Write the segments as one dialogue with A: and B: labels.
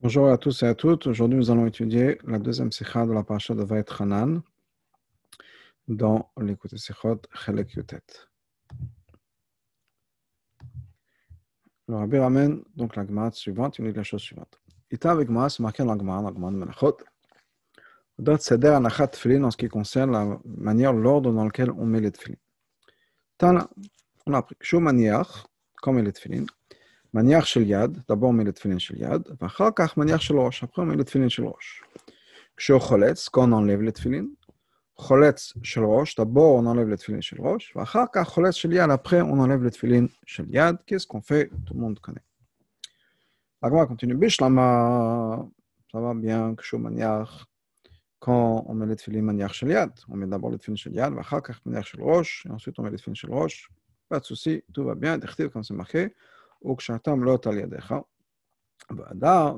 A: Bonjour à tous et à toutes. Aujourd'hui, nous allons étudier la deuxième sikha de la paracha de Hanan dans l'écoute sikhot Chelek. Le Rabbi ramène donc la suivante, il nous dit la chose suivante. Avec moi, c'est marqué dans la la de Tfilin en ce qui concerne la manière, l'ordre dans lequel on met les. Tana, on a comme les מניח של יד, d'abord on met le tefillin של יד, ואחר כך מניח של ראש, après on met le tefillin של ראש. כשהוא חולץ, quand on enlève le tefillin, חולץ של ראש, d'abord on enlève le tefillin של ראש, ואחר כך חולץ של יד, après on enlève le tefillin של יד, qu'est-ce qu'on fait, tout le monde connaît. La Gemara continue, בשלמה, ça va bien, כשהוא מניח, quand on met le tefillin מניח של יד, on met d'abord le tefillin של יד, ואחר כך מניח של ראש, et ensuite on met le tefillin של ראש, pas de souci, tout va bien, דכתיב comme c'est marqué,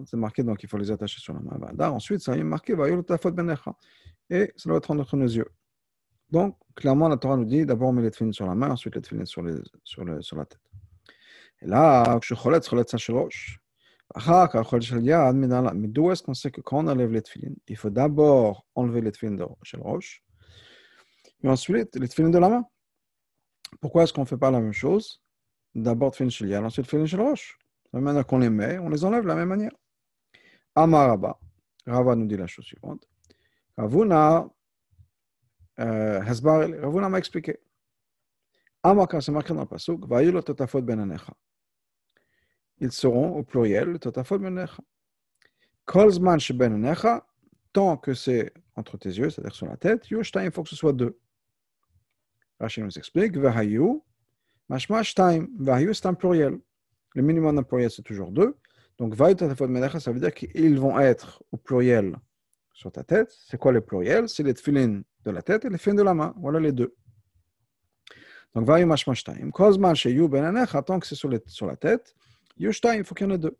A: c'est marqué, donc il faut les attacher sur la main. Ensuite, ça est marqué, benecha. Et ça doit être entre nos yeux. Donc, clairement, la Torah nous dit d'abord on met les tefilines sur la main, ensuite les tefilines sur, sur, le, sur la tête. Et là, kshocholet, cholet sachelosh. Mais d'où est-ce qu'on sait que quand on enlève les tefilines, il faut d'abord enlever les tefilines de roche, et ensuite les tefilines de la main? Pourquoi est-ce qu'on ne fait pas la même chose? D'abord shel yad, ensuite rosh. De la manière qu'on les met, on les enlève de la même manière. Amaraba. Rava nous dit la chose suivante. Ravuna, euh, Ravuna m'a expliqué. Amaka, c'est marqué dans le pasuk, Vayilo totafot ben anecha. Ils seront au pluriel, totafot ben anecha. Kol zman she ben anecha, tant que c'est entre tes yeux, c'est-à-dire sur la tête, yoshta, il faut que ce soit deux. Rachid nous explique, Vahayu, Mashma shtaim, vayu c'est un pluriel. Le minimum d'un pluriel, c'est toujours deux. Donc, vayu tatafot menecha, ça veut dire qu'ils vont être au pluriel sur ta tête. C'est quoi le pluriel? C'est les tefillin de la tête et les tefillin de la main. Voilà les deux. Donc, vayu mashma shtaim. Kozman sheyu benanecha, tant que c'est sur, sur la tête, yu shtaim, il faut qu'il y en ait deux.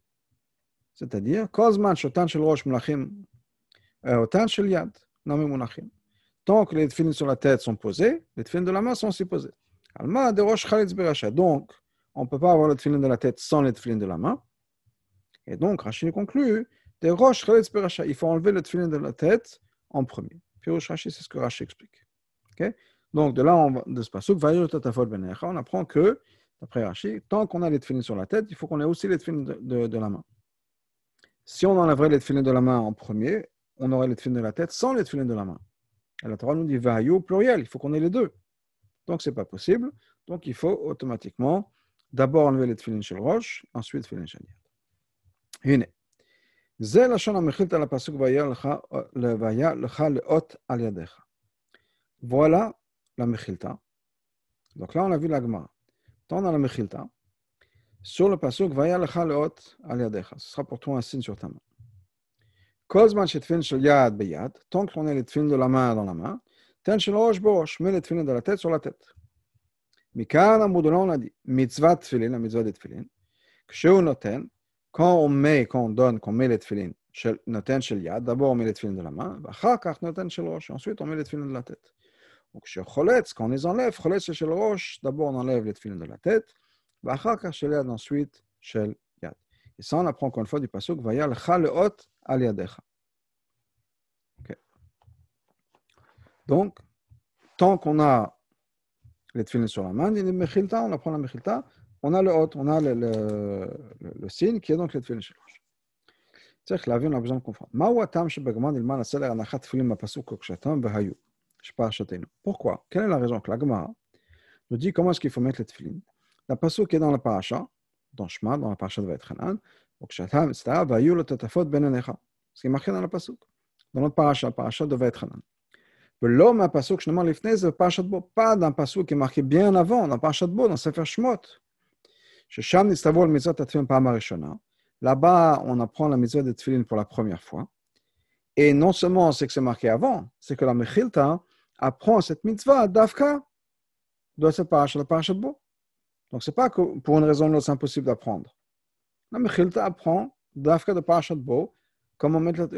A: C'est-à-dire, kozman shotan shel rosh mulachim, otan shel yad, nami mulachim. Tant que les tefillin sur la tête sont posés, les tefillin de la main sont aussi posés. Alma de chalitz beracha. Donc, on ne peut pas avoir le tefillin de la tête sans le tefillin de la main. Et donc, Rachid conclut, chalitz beracha. Il faut enlever le tefillin de la tête en premier. Puis Rachid, c'est ce que Rachid explique. Okay? Donc, de là, on, de ce pasuk, on apprend que, d'après Rachid, tant qu'on a les tefillin sur la tête, il faut qu'on ait aussi les tefillin de, de, de, la main. Si on enlèverait les tefillin de la main en premier, on aurait les tefillin de la tête sans les tefillin de la main. Et la Torah nous dit, au pluriel, il faut qu'on ait les deux. Donc, ce n'est pas possible. Donc, il faut automatiquement d'abord enlever les tefillin shel roche, ensuite tefillin shel yad. הנה, זה לשון המחילתא לפסוק והיה לך לאות על ידיך. Voilà la mechilta. Donc là, on a vu la Gemara. Tant dans la mechilta, sur le pasuk, vaya lecha leot al yadecha. Ce sera pour toi un signe sur ta main. Kozman shetfin shel yad beyad. Tant qu'on a les tefillin de la main dans la main, Telle chez je mets les tefilin de la tête sur la tête. Mikar Amoudoulan, on a dit, mitzvah tefilin, la mitzvah des tefilin, noten, quand on met, quand on donne, qu'on met les tefilin, noten chez yad, d'abord on met les tefilin de la main, bachakach noten chez roche, ensuite on met les tefilin de la tête. Donc chez choletz, quand on les enlève, choletz chez roche, d'abord on enlève les tefilin de la tête, bachakach chez yad, ensuite chez yad. Et ça, on apprend encore une fois du pasuk, vayal chaleot al yadecha. Donc, tant qu'on a les tefillin sur la main, il mechilta, on apprend la mechilta, on a le hot, on a le, le, le, le signe qui est donc les tefillin שלוש. צריך להבין, on a besoin de comprendre. מהו הטעם שבגמרא נלמד הסדר הנחת תפילין בפסוק וכשתם והיו, שפרשתנו. Pourquoi? Quelle est la raison que la Gemara nous dit comment est-ce qu'il faut mettre les tefillin? La pasuk est dans la paracha, dans Shema, dans la paracha de Vaetchanan, וכשתם מצטער והיו לו תטפות בין עיניך. Ce qui est marqué dans la pasuk. Dans notre paracha, L'homme, un passouk, je demande les c'est Parashat Bo, pas d'un qui est marqué bien avant, dans le Parashat Bo, dans Sefer Shemot. Shesham Nistavol Mitzvot Atfilin Pamarishona. Là-bas, on apprend la Mitzvot de Tfilin pour la première fois. Et non seulement c'est que c'est marqué avant, c'est que la Mechilta apprend cette Mitzvah d'Afka de cette Parashat, Parashat Bo. Donc, c'est pas que pour une raison ou l'autre, c'est impossible d'apprendre. La Mechilta apprend d'Afka de Parashat Bo Comment mettre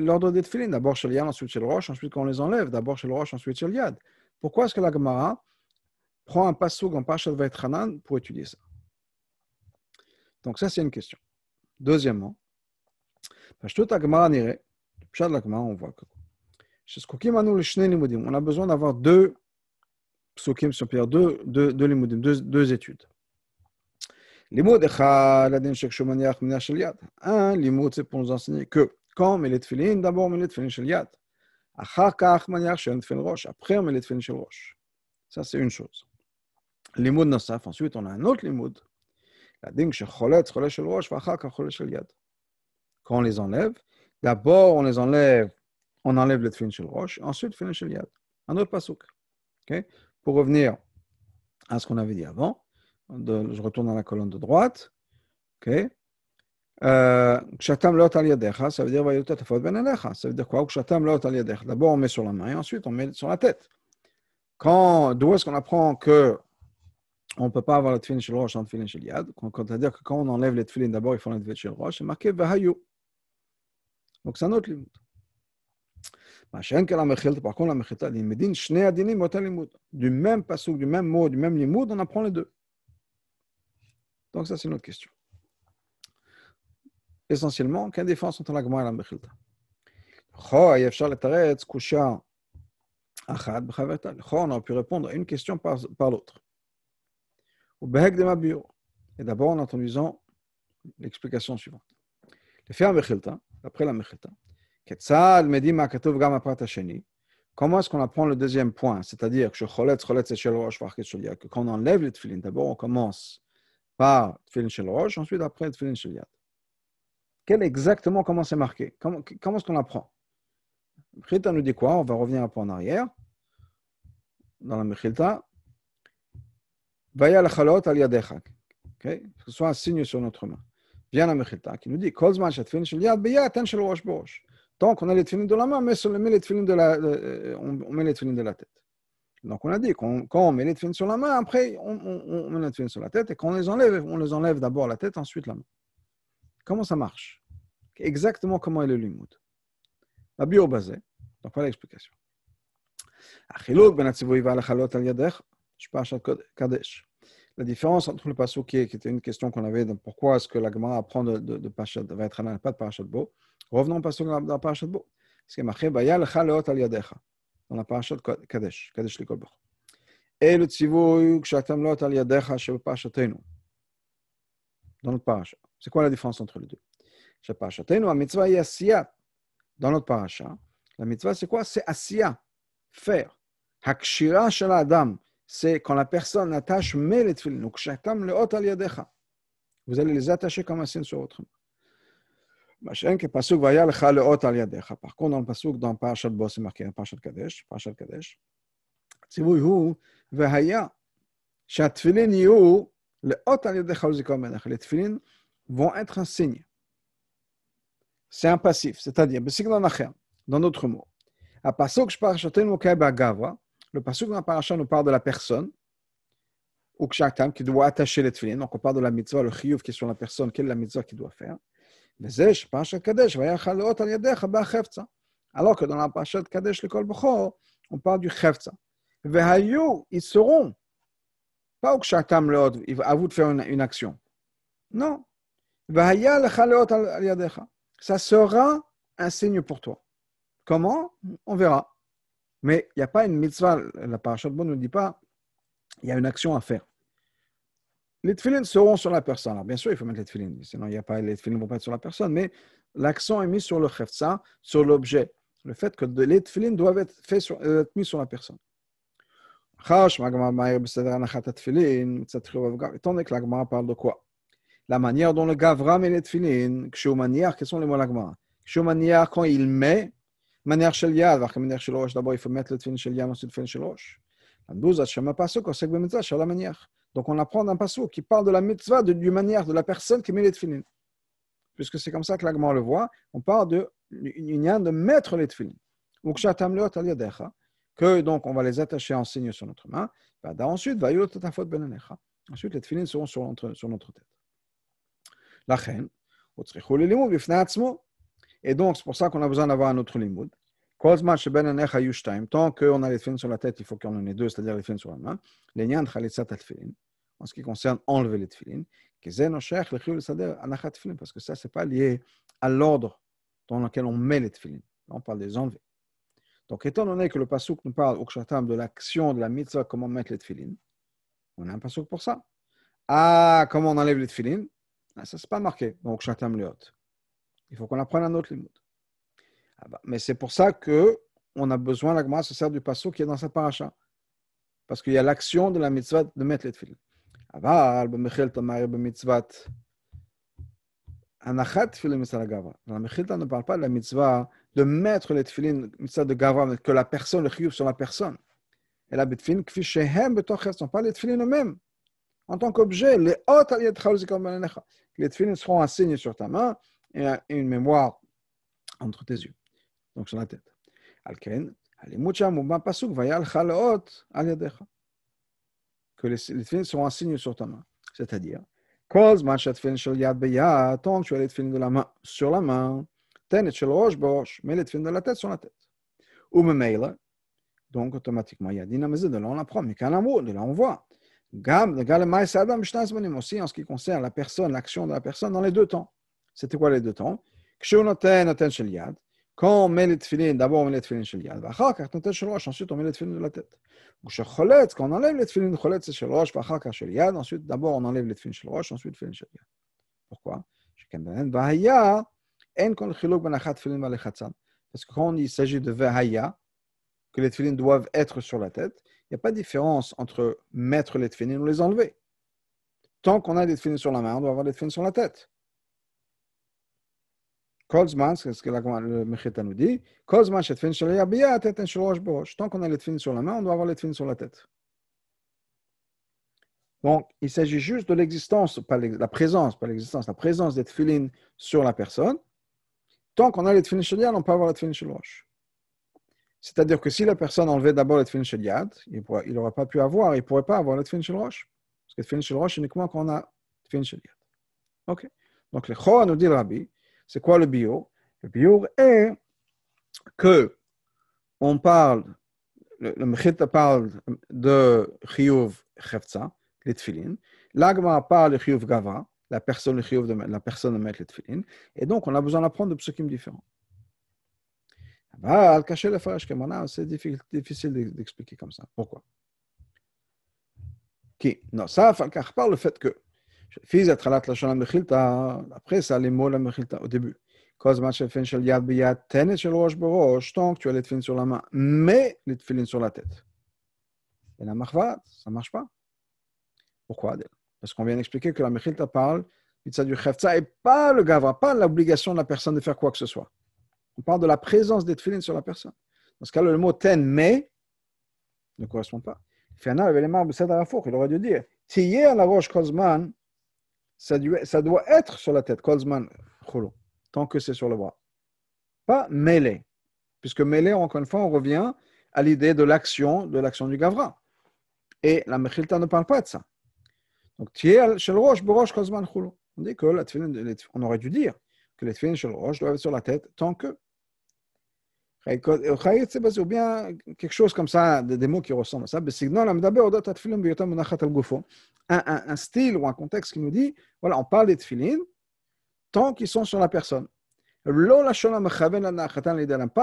A: l'ordre des tefilines D'abord chez le yad, ensuite chez le roche, ensuite quand on les enlève. D'abord chez le roche, ensuite chez le yad. Pourquoi est-ce que la Gemara prend un passoug en Pachat Vaetranan pour étudier ça? Donc, ça, c'est une question. Deuxièmement, la Gemara n'irait. Pshat la Gemara, on voit que. On a besoin d'avoir deux psukim sur deux, deux, deux, deux, deux études. Limoud echad shekshu maniach mina shel yad. Un limoud, c'est pour nous enseigner que quand met les tefillin, d'abord met les tefillin shel yad. Achar kach maniach shel tefillin rosh. Après, on met les tefillin shel rosh. Ça, c'est une chose. Limoud nasaf. Ensuite, on a un autre limoud. Ladin shecholet, cholet shel rosh, vachar kach cholet shel yad. Quand on les enlève, d'abord, on les enlève, on enlève les tefillin shel rosh, ensuite tefillin shel yad. Un autre pasouk. Okay? Pour revenir à ce qu'on avait dit avant, de, je retourne dans la colonne de droite. Okay? Kshatam leot al yadecha, ça veut dire vayotat afot ben alecha. Ça veut dire quoi? Kshatam leot al yadecha. D'abord on met sur la main et ensuite on met sur la tête. Quand, d'où est-ce qu'on apprend que on ne peut pas avoir le tefilin shel roche sans tefilin shel yad C'est-à-dire que quand on enlève les tefilin, d'abord il faut le tefilin shel roche, c'est marqué vahayu. Donc c'est un autre limud. Par contre, la mechilta, l'imedin, shnei adinim, otel limud. Du même pasuk, du même mot, du même limud, on apprend les deux. Donc, ça, c'est une autre question. Essentiellement, quelle différence entre la Gemara et la Mechilta? On a pu répondre à une question par, par l'autre. Et d'abord en introduisant l'explication suivante. Le faire Mechilta, après la Mechilta, Comment est-ce qu'on apprend le deuxième point? C'est-à-dire que quand on enlève les tefilines, d'abord on commence par tefilin shel rosh, ensuite après tefilin shel yad. Quel exactement comment c'est marqué? Comment, comment est-ce qu'on apprend? Mechilta nous dit quoi? On va revenir un peu en arrière. Dans la Mechilta. Vaya chalot al yadecha. Que ce soit un signe sur notre main. Bien la Mechilta qui nous dit Kolzman shatfin shel yad beyat ten shel rosh. Tant qu'on a les tefilines de la main, mais on met les tefilines de la, euh, on met les de la tête. Donc on a dit quand on met les tefilines sur la main, après on, met les tefilines sur la tête, et quand on les enlève, on les enlève d'abord la tête, ensuite la main. Comment ça marche? Exactement comment est le limoud? La bio basé. Donc voilà l'explication. La différence entre le passage qui était une question qu'on avait, de pourquoi est-ce que la Gemara apprend de, de, de Pachat, va être pas de Parashat Bo, revenons au dans la Parashat Bo. Ce qui est marqué, Baya lecha leot al yadecha, dans la Parashat Kadesh, Kadesh Likol Bach. Et le tzivouy, kshatam leot al yadecha, shel Parashatenu, dans notre Parashat. C'est quoi la différence entre les deux? Chez Parashatenu, la mitzvah est. Dans notre Parashat, la mitzvah c'est quoi? C'est asiyat, faire. Hakshira shel c'est quand la personne attache met les tefillin, donc shatam le ot al yadecha. Vous allez les attacher comme un signe sur votre main. Par contre, dans le pasuk, dans Parashat Bo, c'est marqué, Parashat Kadesh, Parashat Kadesh, ציווי הוא, והיה שהתפילין יהיו לאות על ידיך ולזיכרון מלך. Les tefillin vont être un signe. C'est un passif, c'est-à-dire, בסגנון אחר, dans d'autres mots. הפסוק שפרשתנו מוכה בהגברה, le pasuk dans la paracha nous parle de la personne, ou kshatam, qui doit attacher les tefillin. Donc on parle de la mitzvah, le chiyuv qui est sur la personne, quelle est la mitzvah qu'il doit faire. Alors que dans la parasha de Kadesh, le Kol on parle du Chevtza. Ils seront. Pas au Kshatam l'autre, à vous de faire une, action. Non. Ça sera un signe pour toi. Comment? On verra. Mais il n'y a pas une mitzvah. La parasha de Bon ne nous dit pas il y a une action à faire. Les tefillin seront sur la personne. Alors, bien sûr, il faut mettre les tefillin, sinon il y a pas, les tefillin ne vont pas être sur la personne, mais l'accent est mis sur le chefza, sur l'objet. Le fait que les tefillin doivent être, faits sur, euh, être mis sur la personne. Étant donné que la parle de quoi? La manière dont le gavra met les tefillin, manière, quels sont les mots de la Gemara? Manière, quand il met, manière shel manière shel d'abord il faut mettre le tefillin shel yad, ensuite le tefillin shel rosh. Donc on apprend d'un passage qui parle de la mitzvah de, du manière de la personne qui met les tefillin. Puisque c'est comme ça que l'agma le voit, on parle de l'union de mettre les tefillin. Que donc on va les attacher en signe sur notre main. Ensuite, ensuite les tefillin seront sur notre, sur notre tête. La reine, et donc c'est pour ça qu'on a besoin d'avoir un autre limoud. Tant qu'on a les tefillin sur la tête, il faut qu'on en ait deux, c'est-à-dire les tefillin sur la main. Chalitzat tefillin, en ce qui concerne enlever les tefillin, parce que ça, ce n'est pas lié à l'ordre dans lequel on met les tefillin. on parle des enlever. Donc, étant donné que le pasouk nous parle au Kshatam de l'action de la mitzvah, comment mettre les tefillin, on a un pasouk pour ça. Ah, comment on enlève les tefillin ah, Ça, c'est pas marqué dans Kshatam Leot. Il faut qu'on apprenne un autre limud. Ah bah, mais c'est pour ça que on a besoin, la se sert du passo qui est dans sa paracha. Parce qu'il y a l'action de la mitzvah de mettre les tefillin. Aval, tamari. Anachat tefillin mitzvah la. La mechilta ne parle pas de la mitzvah de mettre les tefillin, mitzvah de gava, mais que la personne, le chiyuv sur la personne. Et la betfin, kfi shehem pas les tefillin eux-mêmes. En tant qu'objet, les hot aliyat. Ben les tefillin seront un signe sur ta main et une mémoire entre tes yeux donc sur la tête. Alken, ben, pasuk que les, les tefilines sont un signe sur ta main. C'est-à-dire, tant que tu as les tefilines de la main sur la main, tenet shel rosh borsh, mets les tefilines de la tête sur la tête. Ou me meila, donc automatiquement, il y a dynamisé, de là on apprend, mais qu'un amour, de là on voit. Gam, de gale maïs aussi en ce qui concerne la personne, l'action de la personne dans les deux temps. C'était quoi les deux temps? Kshu noten, noten yad, quand on met les tefillin, d'abord on met les tefillin shel yad, ensuite on met les tefillin de la tête. quand on enlève les tefillin choletz c'est shel rosh, shel yad, ensuite d'abord on enlève les tefillin shel rosh, ensuite tefillin shel yad. Pourquoi? Parce que quand il s'agit de vahaya, que les tefillin doivent être sur la tête, il n'y a pas de différence entre mettre les tefillin ou les enlever. Tant qu'on a des tefillin sur la main, on doit avoir les tefillin sur la tête. C'est ce que le Mechita nous dit. La. Tant qu'on a les sur la main, on doit avoir les tefilin sur la tête. Donc, il s'agit juste de l'existence, pas la présence, pas l'existence, la présence des tefilin sur la personne. Tant qu'on a les tefilin sur on peut avoir les tefilin sur roche. C'est-à-dire que si la personne enlevait d'abord les tefilin sur il n'aurait pas pu avoir, il ne pourrait pas avoir les tefilin sur roche. Parce que les tefilin sur roche, uniquement quand on a tefilin sur OK. Donc, le Choa nous dit le Rabbi, c'est quoi le bio? Le bio est que on parle, le, le parle de chiyuv chefza, les. L'agma parle de chiyuv gava, la personne, le de la personne de mettre les. Et donc, on a besoin d'apprendre de psukim différents. cacher le c'est difficile d'expliquer comme ça. Pourquoi? Qui? Non, ça, par le fait que après ça, les mots la mechilta au début. Tant que tu as les tefilin sur la main, mais les tefilin sur la tête. Et la marvat, ça ne marche pas. Pourquoi Parce qu'on vient d'expliquer que la mechilta parle du chefza et pas le gavra, pas l'obligation de la personne de faire quoi que ce soit. On parle de la présence des tefilin sur la personne. Dans ce cas-là, le mot ten, mais, ne correspond pas. De il aurait dû dire Tiyer la roche kozman ça doit, être sur la tête, Kolzman Cholo, tant que c'est sur le bras. Pas mêlé, puisque mêlé, encore une fois, on revient à l'idée de l'action, de l'action du Gavra. Et la Mechilta ne parle pas de ça. Donc. On dit que la on aurait dû dire que les tefilin shel rosh doivent être sur la tête tant que ou bien quelque chose comme ça, des mots qui ressemblent à ça. Un, un, un style ou un contexte qui nous dit, voilà, on parle des tefillin tant qu'ils sont sur la personne. Pas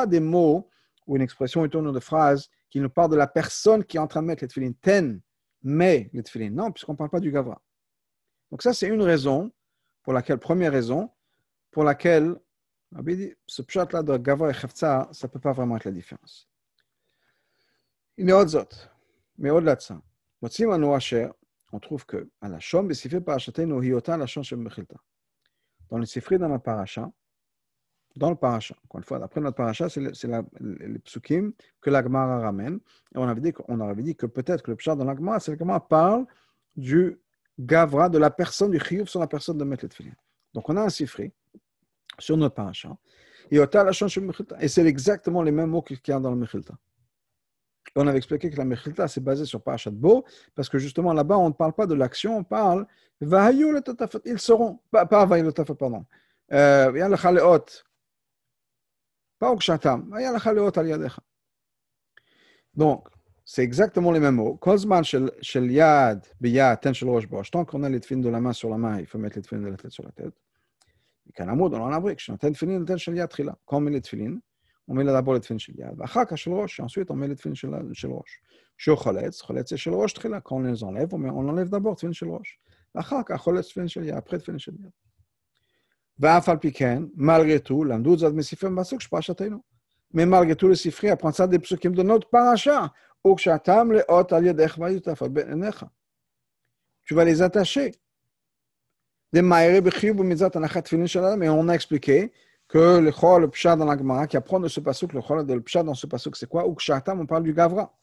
A: des mots ou une expression, une tournure de phrase qui nous parle de la personne qui est en train de mettre les tefillin. Ten, mais les tefillin. Non, puisqu'on ne parle pas du gavra. Donc ça, c'est une raison pour laquelle, première raison, pour laquelle ce pshat-là de Gava et Chefza, ça ne peut pas vraiment être la différence. Il y a autre autres. Mais au-delà de ça, on trouve que à la Shom. Dans le Sifri, dans la Parasha, dans le Parasha, encore une fois, après notre Parasha, c'est le, les psukim que la Gemara ramène. Et on avait dit, on avait dit que peut-être que le pshat dans la Gemara, c'est que la Gemara parle du Gavra, de la personne, du Chiyuv sur la personne de Metlet Donc on a un Sifri sur notre paracha. Et c'est exactement les mêmes mots qu'il y a dans le Mechilta. On avait expliqué que la Mechilta, c'est basé sur Parashat Bo, parce que justement là-bas, on ne parle pas de l'action, on parle ils seront, pas, pas pardon. Euh, pas Donc, c'est exactement les mêmes mots. Tant qu'on a les de la main sur la main, il faut mettre les de la tête sur la tête. וכאן עמוד, עולם עברי, כשנותן תפילין, נותן של יד תחילה. כל מיני תפילין, עומד לדבו לתפילין של יד, ואחר כך של ראש, שעשו את עומד לתפילין של, של ראש. כשהוא חולץ, חולץ של ראש תחילה, כל מיני זון לב, אומר, עולם לב דבור, תפילין של ראש. ואחר כך חולץ תפילין של יד, פרי תפילין של יד. ואף על פי כן, מלגרטו, למדו את זה מספרי מהסוג של פרשתנו. ממלגרטו לספרי, הפרצה דפסוקים דונות פרשה, וכשאתם לאות על ידך ויותף על בעיניך. תשובה לעזרת השם. Et on a expliqué que le chol, le pshat dans la Gemara, qui apprend de ce pasuk, le chol, le pshat dans ce pasuk, c'est quoi? Ou kshatam, on parle du gavra.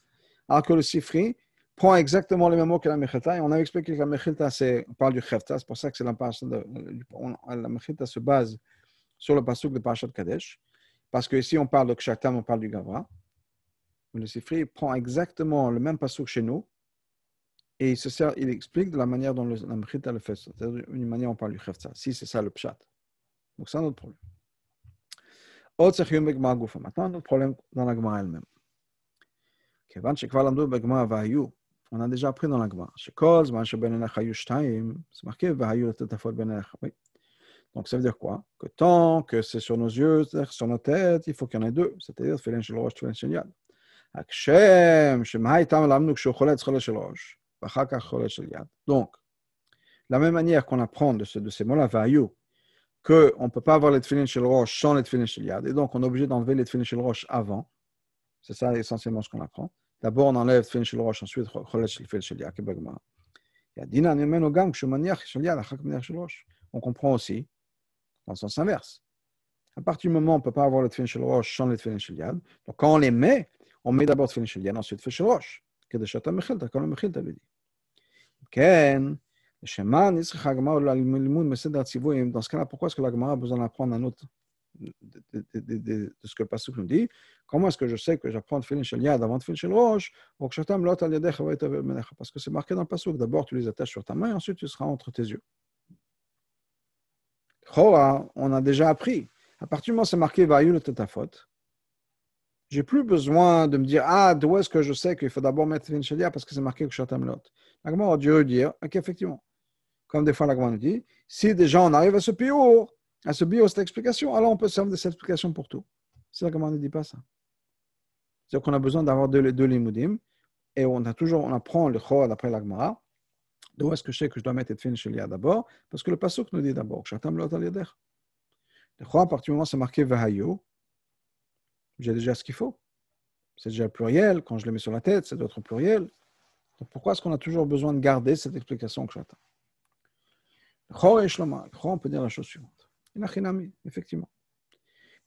A: Alors que le sifri prend exactement les mêmes mots que la mechilta, et on a expliqué que la mechilta, c'est, on parle du chefta, c'est pour ça que c'est la de, la se base sur le pasuk de Parashat Kadesh, parce que ici on parle de kshatam, on parle du gavra. Le sifri prend exactement le même pasuk chez nous, et il, se sert, il explique de la manière dont le, la Mechita le fait, c'est-à-dire une manière dont on parle du Khefza. Si c'est ça le Pshat. Donc c'est un autre problème. Maintenant, notre problème dans la Gemara elle-même. On a déjà appris dans la Gemara. c'est marqué oui. Donc ça veut dire quoi? Que tant que c'est sur nos yeux, sur nos têtes, il faut qu'il y en ait deux, c'est-à-dire Tfilin shel rosh, Tfilin shel yad. Hakshem, shema itam lamnu kshu cholet cholet shel rosh. Donc, la même manière qu'on apprend de, ces mots-là, vayu, qu'on ne peut pas avoir les tefillin chez le roche sans les tefillin chez yad, et donc on est obligé d'enlever les tefillin chez le roche avant. C'est ça essentiellement ce qu'on apprend. D'abord, on enlève tefillin chez le roche, ensuite, cholet chez le chez yad, on comprend aussi dans le sens inverse. À partir du moment où on ne peut pas avoir les tefillin chez le roche sans les tefillin chez yad, donc quand on les met, on met d'abord tefillin chez yad, ensuite tefillin chez le roche. Que de chatam dit. כן, לשמה נצריכה הגמרא ללימוד מסדר הציוויים, dans ce cas-là, pourquoi est-ce que la Gemara a besoin d'apprendre un autre de, de, de, de, ce que le Pasuk nous dit Comment est-ce que je sais que j'apprends Tfilin Shel Yad avant Tfilin Shel Rosh Ou que Shatam Lot Al Yadecha Menecha Parce que c'est marqué dans le Pasuk. D'abord, tu les attaches sur ta main et ensuite tu seras entre tes yeux. Chora, on a déjà appris. À partir du moment où c'est marqué Vayul Tetafot, j'ai plus besoin de me dire Ah, d'où est-ce que je sais qu'il faut d'abord mettre Shadia parce que c'est marqué que Shatam Lot. L'agma a dû dire Ok, effectivement. Comme des fois l'agma nous dit Si déjà on arrive à ce bio, à ce bio, cette explication, alors on peut servir de cette explication pour tout. C'est l'agma ne dit pas ça. C'est-à-dire qu'on a besoin d'avoir deux, deux limudim et on a toujours, on apprend le chor d'après l'agma. D'où est-ce que je sais que je dois mettre Shadia d'abord? Parce que le pasuk nous dit d'abord Shatam Lot al Le chor, à partir du moment c'est marqué Vahayu, j'ai déjà ce qu'il faut. C'est déjà pluriel. Quand je le mets sur la tête, c'est d'autres être pourquoi est-ce qu'on a toujours besoin de garder cette explication que j'attends on peut dire la chose suivante. Il a effectivement.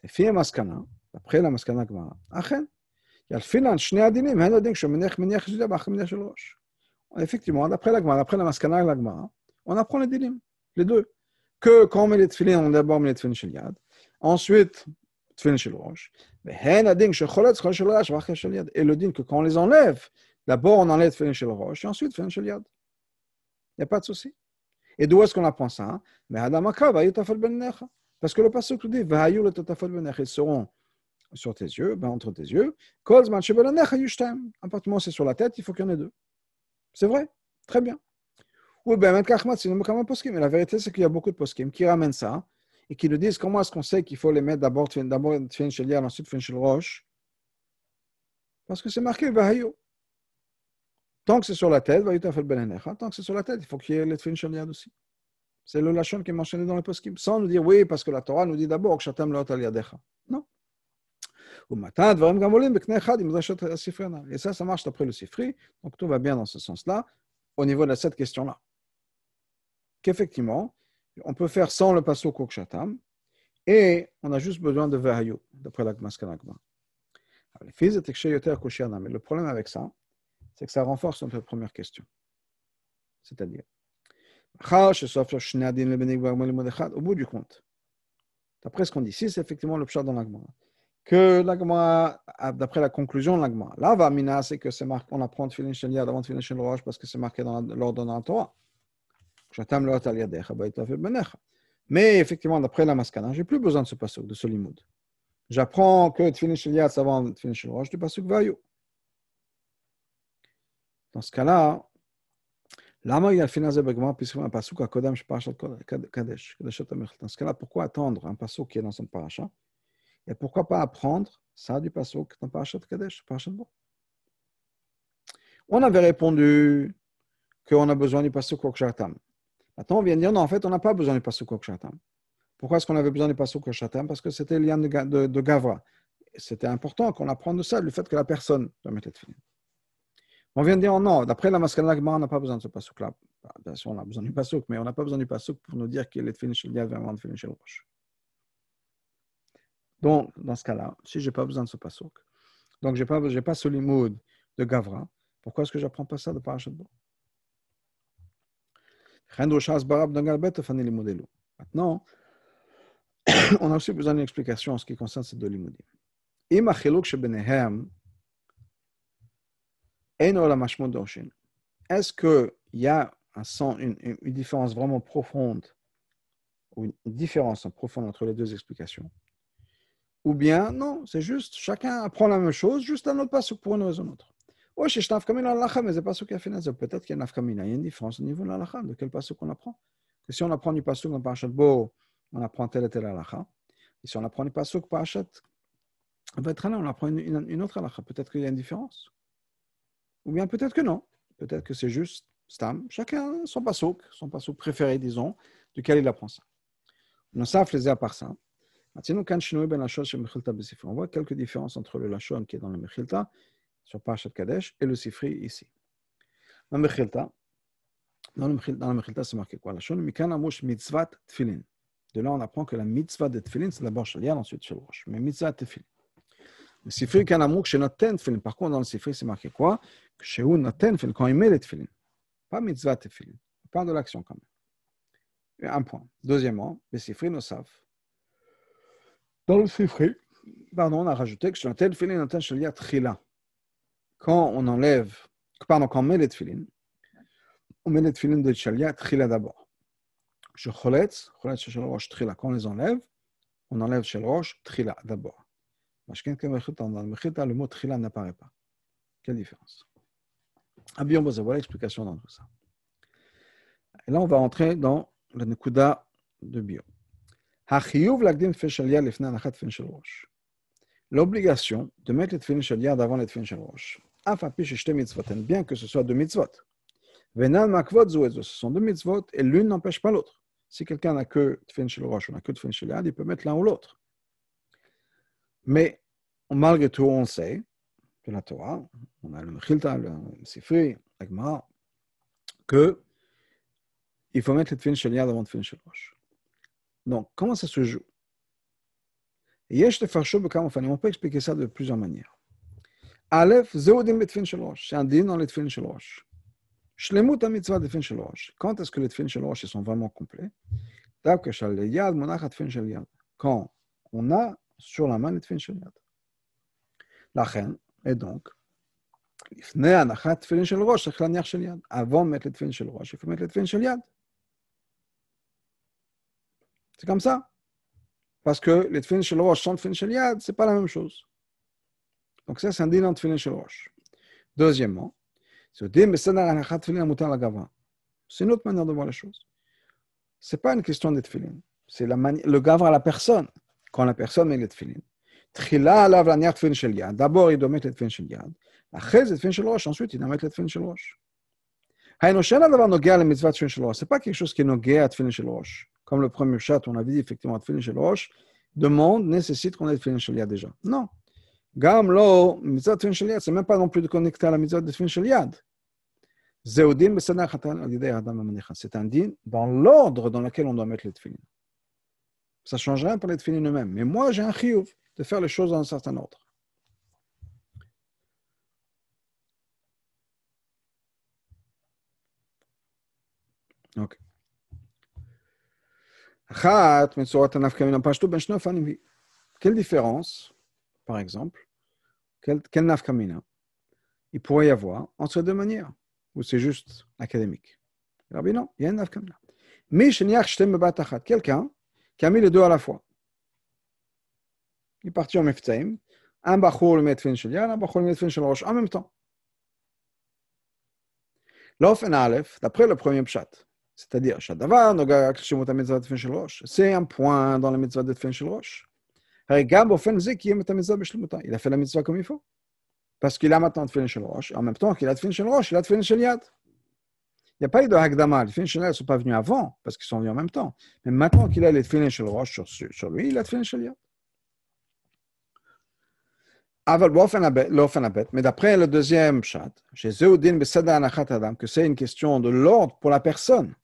A: Les filles maskana, d'après la maskana gmara, il y a le. Effectivement, d'après la gmara, après la maskana la gmara, on apprend les dinim, les deux. Que quand on met les tefilin, on d'abord met les tefilin chez Ensuite, shel yad. Ensuite, tefilin shel rosh. Et le din que quand on les enlève, d'abord on enlève Tfilin Shel Rosh et ensuite Tfilin Shel Yad. Il n'y a pas de souci. Et d'où est-ce qu'on apprend ça Parce que le passage nous dit Ils seront sur tes yeux, ben entre tes yeux. À partir du moment c'est sur la tête, il faut qu'il y en ait deux. C'est vrai Très bien. Mais la vérité, c'est qu'il y a beaucoup de poskim qui ramènent ça et qui nous disent comment est-ce qu'on sait qu'il faut les mettre d'abord d'abord Shel Yad, ensuite Shel Roche. Parce que c'est marqué Vahayo. Tant que c'est sur la tête, ben tant que c'est sur la tête, il faut qu'il y ait Shel Yad aussi. C'est le Lachon qui est mentionné dans les poskim. Sans nous dire oui, parce que la Torah nous dit d'abord Shatam Lot al. Non. Et ça, ça marche après le Sifri. Donc tout va bien dans ce sens-là, au niveau de cette question-là. Qu'effectivement, on peut faire sans le passo kokshatam, et on a juste besoin de vahayu, d'après la maskanagma. Mais le problème avec ça, c'est que ça renforce notre première question. C'est-à-dire, au bout du compte, d'après ce qu'on dit ici, c'est effectivement le pshat dans l'agma. Que l'agma, d'après la conclusion de l'agma, là, va mina, c'est que c'est marqué, on apprend de shel avant de roche parce que c'est marqué dans l'ordre de la Torah. Mais effectivement, d'après la maskana, j'ai plus besoin de ce pasuk, de ce limoud. J'apprends que Tfilin Shel Yad avant Tfilin Shel Rosh du pasuk Vayu. Dans ce cas-là, Lama il a fini à Begmar, puisque un pasuk à Kodam Parashat Kadesh, Kadeshat Dans ce cas-là, pourquoi attendre un pasuk qui est dans son parasha Et pourquoi pas apprendre ça du pasuk dans Parashat Kadesh, Parashat Bo? On avait répondu qu'on a besoin du pasuk Kokshatam. Maintenant, on vient de dire non, en fait, on n'a pas besoin du pasuk Kokshatam. Pourquoi est-ce qu'on avait besoin du pasuk Kokshatam Parce que c'était le lien de, Gavra. C'était important qu'on apprenne de ça, le fait que la personne doit mettre les on vient de dire non, d'après la Maskana on n'a pas besoin de ce pasouk-là. Bien sûr, on a besoin du pasouk, mais on n'a pas besoin du pasouk pour nous dire qu'il est fini chez le diable avant de finir chez le roche. Donc, dans ce cas-là, si je n'ai pas besoin de ce pasouk, donc je n'ai pas, pas ce limoud de Gavra, pourquoi est-ce que je n'apprends pas ça de Parashat Bo? Maintenant, on a aussi besoin d'une explication en ce qui concerne ces deux limoudim. Est-ce qu'il y a un une, une, différence vraiment profonde, ou une différence profonde entre les deux explications? Ou bien, non, c'est juste, chacun apprend la même chose, juste un autre passe pour une raison ou autre. Oh, mais c'est pas ce qui a fait Peut-être qu'il y a une il y a une différence au niveau de l'alacha, de quel passe qu'on apprend? Que si on apprend du passe dans Parashat Bo, on apprend tel et tel alacha. Et si on apprend du va être là, on apprend une, une autre alacha. Peut-être qu'il y a une différence? Ou bien peut-être que non. Peut-être que c'est juste Stam. Chacun son pasouk, son pasouk préféré, disons, duquel il apprend ça. On savent les à part ça. Ben on voit quelques différences entre le Lachon qui est dans le Mechilta, sur Parashat Kadesh, et le Sifri ici. Dans le Mechilta, dans le Mechilta, c'est marqué quoi? Lachon, Mikan Amush Mitzvat Tfilin. De là, on apprend que la mitzvah de Tfilin, c'est d'abord Shalian, ensuite Shalrosh. Mais mitzvah Tfilin. Le Sifri Kanamouk, chez notre Tfilin. Par contre, dans le Sifri, c'est marqué quoi? Que chez notre Tfilin, quand il met les Tfilin. Pas mitzvah Tfilin. On parle de l'action quand même. Un point. Deuxièmement, le Sifri nous savent. Dans le Sifri, pardon, on a rajouté que notre Tfilin, notre Shalia Trila. Quand on enlève, pardon, quand on met les Tfilin, on met les Tfilin de Shalia Trila d'abord. Je choletz, choletz chez le roche Trila. Quand on les enlève, on enlève chez le roche Trila d'abord dans le Mechita, le mot Trila n'apparaît pas. Quelle différence? Abiyon ah, voilà l'explication dans tout ça. Et là, on va entrer dans le Nekuda de Bio. L'obligation de mettre les tefillin shel avant les tefillin shel rosh. Bien que ce soit deux mitzvot. Ce sont deux mitzvot et l'une n'empêche pas l'autre. Si quelqu'un n'a que tefillin shel rosh ou n'a que tefillin shel yad, il peut mettre l'un ou l'autre. Mais malgré tout, on sait de la Torah, on a le Mechilta, le Sifri, l'Agma, que il faut mettre le Tfin Shel Yad avant le Tfin Shel Rosh. Donc, comment ça se joue? On peut expliquer ça de plusieurs manières. Aleph, Zeudim Betfin Shel Rosh. C'est un din dans le Tfin Shel Rosh. Shlemut mitzvah de Tfin Shel Rosh. Quand est-ce que les Tfin Shel Rosh sont vraiment complets Quand on a sur la main les Tfin Shel Yad. לכן, et donc, לפני הנחת תפילין של ראש, צריך להניח של יד. avant de mettre le tefillin של ראש, il faut mettre le tefillin של יד. C'est comme ça. Parce que le tefillin של ראש sans le tefillin של יד, c'est pas la même chose. Donc ça, c'est un din de chez roche. Deuxièmement, c'est une autre manière de voir les choses. Ce n'est pas une question d'être filin. C'est le gavra à la personne. Quand la personne met les tefilin. D'abord, il doit mettre les tefilin chez yad. Après, les chez roche. Ensuite, il doit mettre les tefilin chez roche. Ce n'est pas quelque chose qui est nogué à tefilin chez roche. Comme le premier chat, on a dit effectivement, tefilin chez roche demande, nécessite qu'on ait tefilin chez yad déjà. Non. גם לא, מצוות תפילין של יד, c'est même pas non plus de connecter à la מצוות de תפילין של יד. זהו דין בסדר חתן על ידי האדם המניחה. C'est un din dans l'ordre dans lequel on doit mettre les tefillin. Ça ne change rien pour les tefillin eux-mêmes. Mais moi, j'ai un chiyuv de faire les choses dans un certain ordre. Ok. Quelle différence, par exemple, quelle, quelle nafkamina il pourrait y avoir entre deux manières, ou c'est juste académique Alors, non, il y a une nafkamina. Quelqu'un qui a mis les deux à la fois. Il est parti en Meftaim. Un Bachour le met fin shel un Bachour le met fin shel roche en même temps. L'ofen Aleph, d'après le premier pshat, c'est-à-dire, c'est un point dans la mitzvah de fin shel rosh. Il a fait la mitzvah comme il faut. Parce qu'il a maintenant de shel rosh, en même temps qu'il a de shel rosh, il a de shel yad. Il n'y a pas eu de Hagdama. Les shel ne sont pas venus avant, parce qu'ils sont venus en même temps. Mais maintenant qu'il a les shel rosh sur, sur lui, il a de shel yad. Mais d'après le deuxième chat, chez Zeudin que c'est une question de l'ordre pour la personne.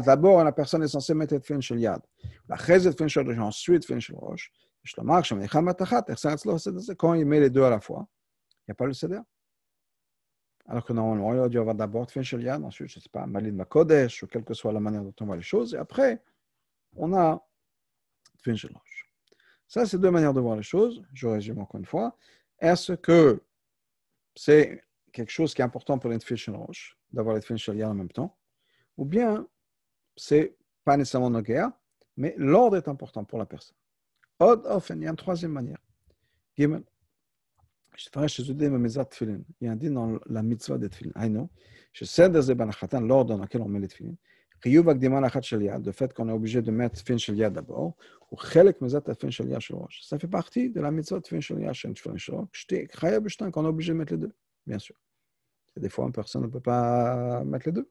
A: D'abord, la personne est censée mettre fin shel yad. Ensuite, fin shel rosh. Quand il met les deux à la fois, il n'y a pas le seder. Alors que normalement, il aurait dû avoir d'abord fin shel yad, ensuite, je ne sais pas, malid makodesh, ou quelle que soit la manière dont on voit les choses, et après, on a fin shel rosh. Ça, c'est deux manières de voir les choses. Je résume encore une fois. Est-ce que c'est quelque chose qui est important pour l'intuition roche, d'avoir l'intuition en même temps, ou bien c'est pas nécessairement guerres, mais l'ordre est important pour la personne. Od il y a une troisième manière. Gimel. Il y a un dit dans la mitzvah des tefillin. I know. Je sais l'ordre dans lequel on met les tefillin. Le fait qu'on est obligé de mettre shel yad d'abord, ou chelek mezat fin shel yad shel rosh. Ça fait partie de la mitzvah de fin shel yad shel rosh. Chaya b'shtan, qu'on est obligé de mettre les deux, bien sûr. Des fois, une personne ne peut pas mettre les deux.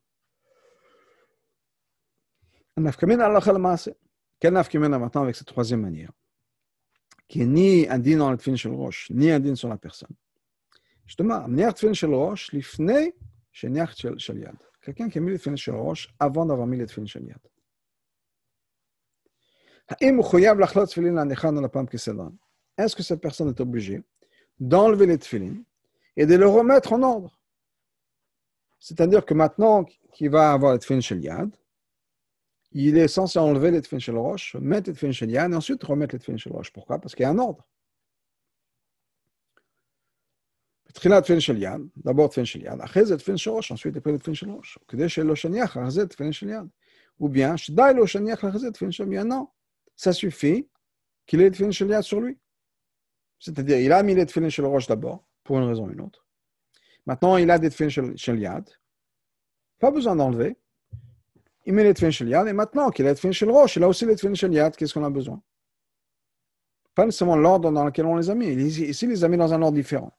A: Quel nafkamina maintenant avec cette troisième manière? Qui est ni un din dans le fin shel rosh, ni un din sur la personne. Justement, niach fin shel rosh, lifnei, sheniach shel yad. Quelqu'un qui a mis les tefillin sur roche avant d'avoir mis les tefillin sur yad. Est-ce que cette personne est obligée d'enlever les tefillin et de le remettre en ordre? C'est-à-dire que maintenant qu'il va avoir les tefillin sur yad, il est censé enlever les tefillin sur roche, mettre les tefillin sur yad et ensuite remettre les tefillin sur roche. Pourquoi Parce qu'il y a un ordre. תחילת תפילין של יד, d'abord תפילין של יד, אחרי זה תפילין של ראש, ensuite après תפילין של ראש, כדי שלא שניח אחרי זה תפילין של יד. Ou bien, שדי לו שניח אחרי זה תפילין של יד. Non, ça suffit qu'il ait תפילין של יד sur lui. C'est-à-dire, il a mis les tefillin של roche d'abord, pour une raison ou une autre. Maintenant, il a des tefilines shel. Pas besoin d'enlever. Il met les tefilines shel. Et maintenant qu'il a les tefilines shel roche, il a aussi les tefilines shel. Qu'est-ce qu'on a besoin? Pas nécessairement l'ordre dans lequel on les a mis. Ici, il les a mis dans un ordre différent.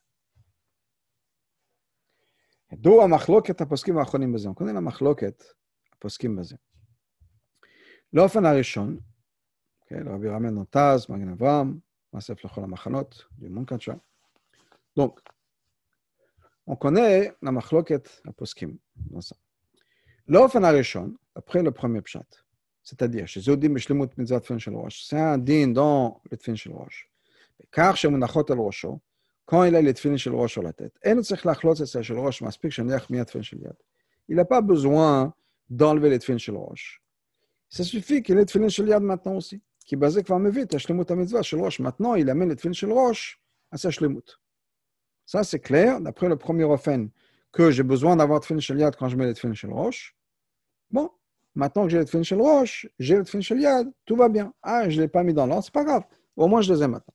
A: D'où la machloket aposkim achonim bazem. On connaît la machloket aposkim bazem. L'ofen harishon, le rabbi ramène dans Taz, Magen Avram, Masef lechol amachanot, du Monkacha. Donc, on connaît la machloket aposkim dans ça. L'offen arishon, après le premier pshat, c'est-à-dire chez Zodim Mishlemut Mitzvah Tfin Shel Rosh, c'est un din dans le Tfin Shel Rosh. Car chez Munachot El Rosho, quand il a le Tfin Shel Rosh sur la tête, elle ne s'est l'achlot et Shel Rosh, maspik sheniach miyat Tfin Shel Yad. Il n'a pas besoin d'enlever le Tfin Shel Rosh. Ça suffit qu'il ait le Tfin Shel Yad maintenant aussi. Qui basé va me vite, Shlemut Mitzvah Shel Rosh. Maintenant, il amène le Tfin Shel Rosh à sa Shlemut. Ça, c'est clair, d'après le premier ofen, que j'ai besoin d'avoir tefillin shel yad quand je mets les tefillin shel rosh. Bon, maintenant que j'ai les tefillin shel rosh, j'ai les tefillin shel yad, tout va bien. Ah, je ne l'ai pas mis dans l'ordre, c'est pas grave. Au moins, je les ai maintenant.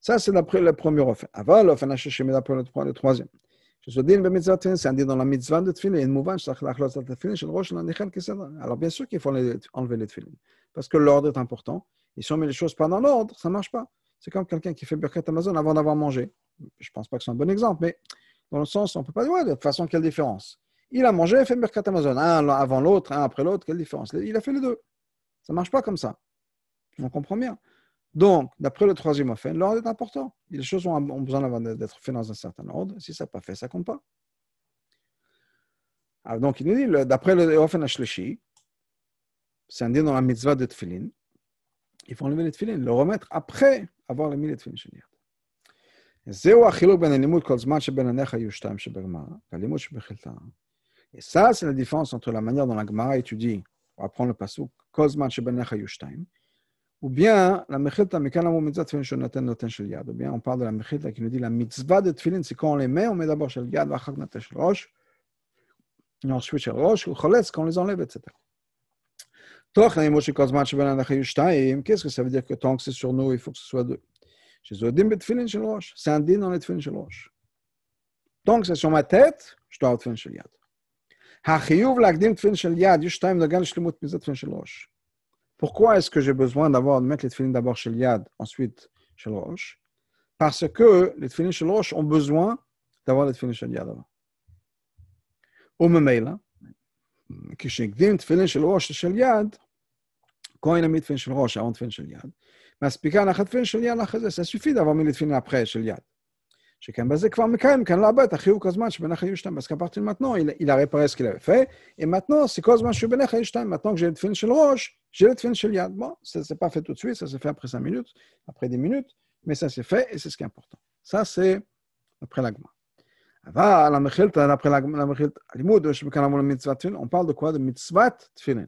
A: Ça, c'est d'après le premier offre. Avant je mets d'après le troisième. C'est un dit dans la mitzvah de tefillin, une mouvance, Alors, bien sûr qu'il faut enlever les tefillin, parce que l'ordre est important. Et si on met les choses pas dans l'ordre, ça ne marche pas. C'est comme quelqu'un qui fait Birkat Amazon avant d'avoir mangé. Je ne pense pas que c'est un bon exemple, mais dans le sens, on ne peut pas dire, de toute façon, quelle différence? Il a mangé et fait Birkat Amazon, un avant l'autre, un après l'autre, quelle différence? Il a fait les deux. Ça ne marche pas comme ça. On comprend bien. Donc, d'après le troisième offense, l'ordre est important. Les choses ont, besoin d'être faites dans un certain ordre. Si ça n'est pas fait, ça ne compte pas. Alors, donc, il nous dit, d'après le offense Ashleshi, c'est un dit dans la mitzvah de Tfilin, il faut enlever les Tfilin, le remettre après avoir mis les Tfilin chez זהו החילוק בין הלימוד כל זמן שבין עיניך יהיו שתיים שבגמרא, והלימוד שבחילתה. Et ça, c'est la différence entre la manière dont la Gemara étudie, on va prendre le pasuk, כל זמן שבין עיניך יהיו שתיים, ou bien, la mechilta, mitzvah tefillin shonaten noten shel yad. Ou bien, on parle de la mechilta qui nous dit la mitzvah de tefillin, c'est quand on les met, on met d'abord shel yad, vachak noten shel rosh, et ensuite shel rosh, ou choletz, quand on les enlève, etc. Toch, qu'est-ce que ça veut dire que tant que c'est sur nous, il faut que ce soit deux C'est un din shel rosh. C'est un din dans les tefillin shel rosh. Tant que c'est sur ma tête, je dois avoir tefilin shel yad. החיוב להקדים תפילין של יד, יש שתיים נוגע לשלמות מזה תפילין של ראש. Pourquoi est-ce que j'ai besoin d'avoir, de mettre les tefilin d'abord chez Yad, ensuite chez le Roche Parce que les tefilin chez le Roche ont besoin d'avoir les tefilin chez Yad avant. וממילא, כשהקדים תפילין של ראש של יד, כהן העמיד תפילין של ראש, אהרון תפילין של יד, מספיקה הנחת תפילין של יד אחרי זה, זה suffit d'avoir mis les tefilin après של יד. שכן בזה כבר מקיים, כאן לאבד את החיוב כל הזמן שבין החיים שתיים. אז כפרתי למתנו, il a réparé ce qu'il avait fait, et maintenant, c'est כל הזמן שהוא בין החיים שתיים. maintenant que j'ai le tefilin של ראש, j'ai le tefilin של יד. Bon, ça s'est pas fait tout de suite, ça s'est fait après 5 minutes, après 10 minutes, mais ça s'est fait, et c'est ce qui est important. Ça, c'est après l'agma. אבל המחילתא, d'après המחילתא, הלימוד שמכאן אמרו למצוות תפילין, on parle de quoi? de מצוות תפילין.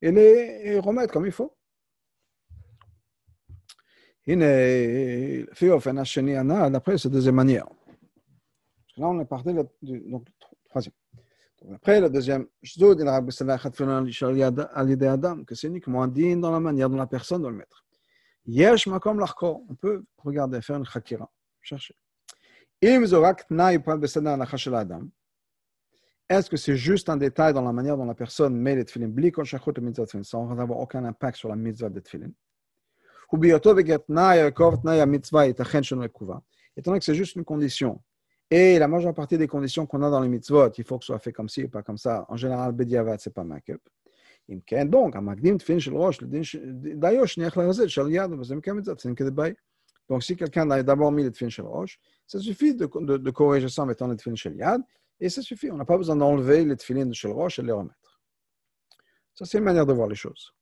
A: et les remettre comme il faut. הנה, לפי אופן השני הנ"ל, d'après cette deuxième manière. Là, on est parti du donc, troisième. Donc, après, le deuxième, שזוד, il a בסדר אחד תפילין על ידי אדם, que c'est uniquement un din dans la manière dont la personne doit le mettre. יש מקום לחקור, on peut regarder, faire une חקירה, chercher. אם זו רק תנאי פועל בסדר ההנחה של האדם, est-ce que c'est juste un détail dans la manière dont la personne met les tefillin, sans avoir aucun impact sur la mitzvah des tefillin Ou bien, étant donné que c'est juste une condition, et la majeure partie des conditions qu'on a dans les mitzvot, il faut que ce soit fait comme ci et pas comme ça. En général, Bediavat, ce n'est pas Makep. Donc, donc, si quelqu'un a d'abord mis le tefillin shel rosh, ça suffit de, corriger ça en mettant le tefillin shel yad, et ça suffit. On n'a pas besoin d'enlever les tefilines de chez le roche et de les remettre. Ça, c'est une manière de voir les choses.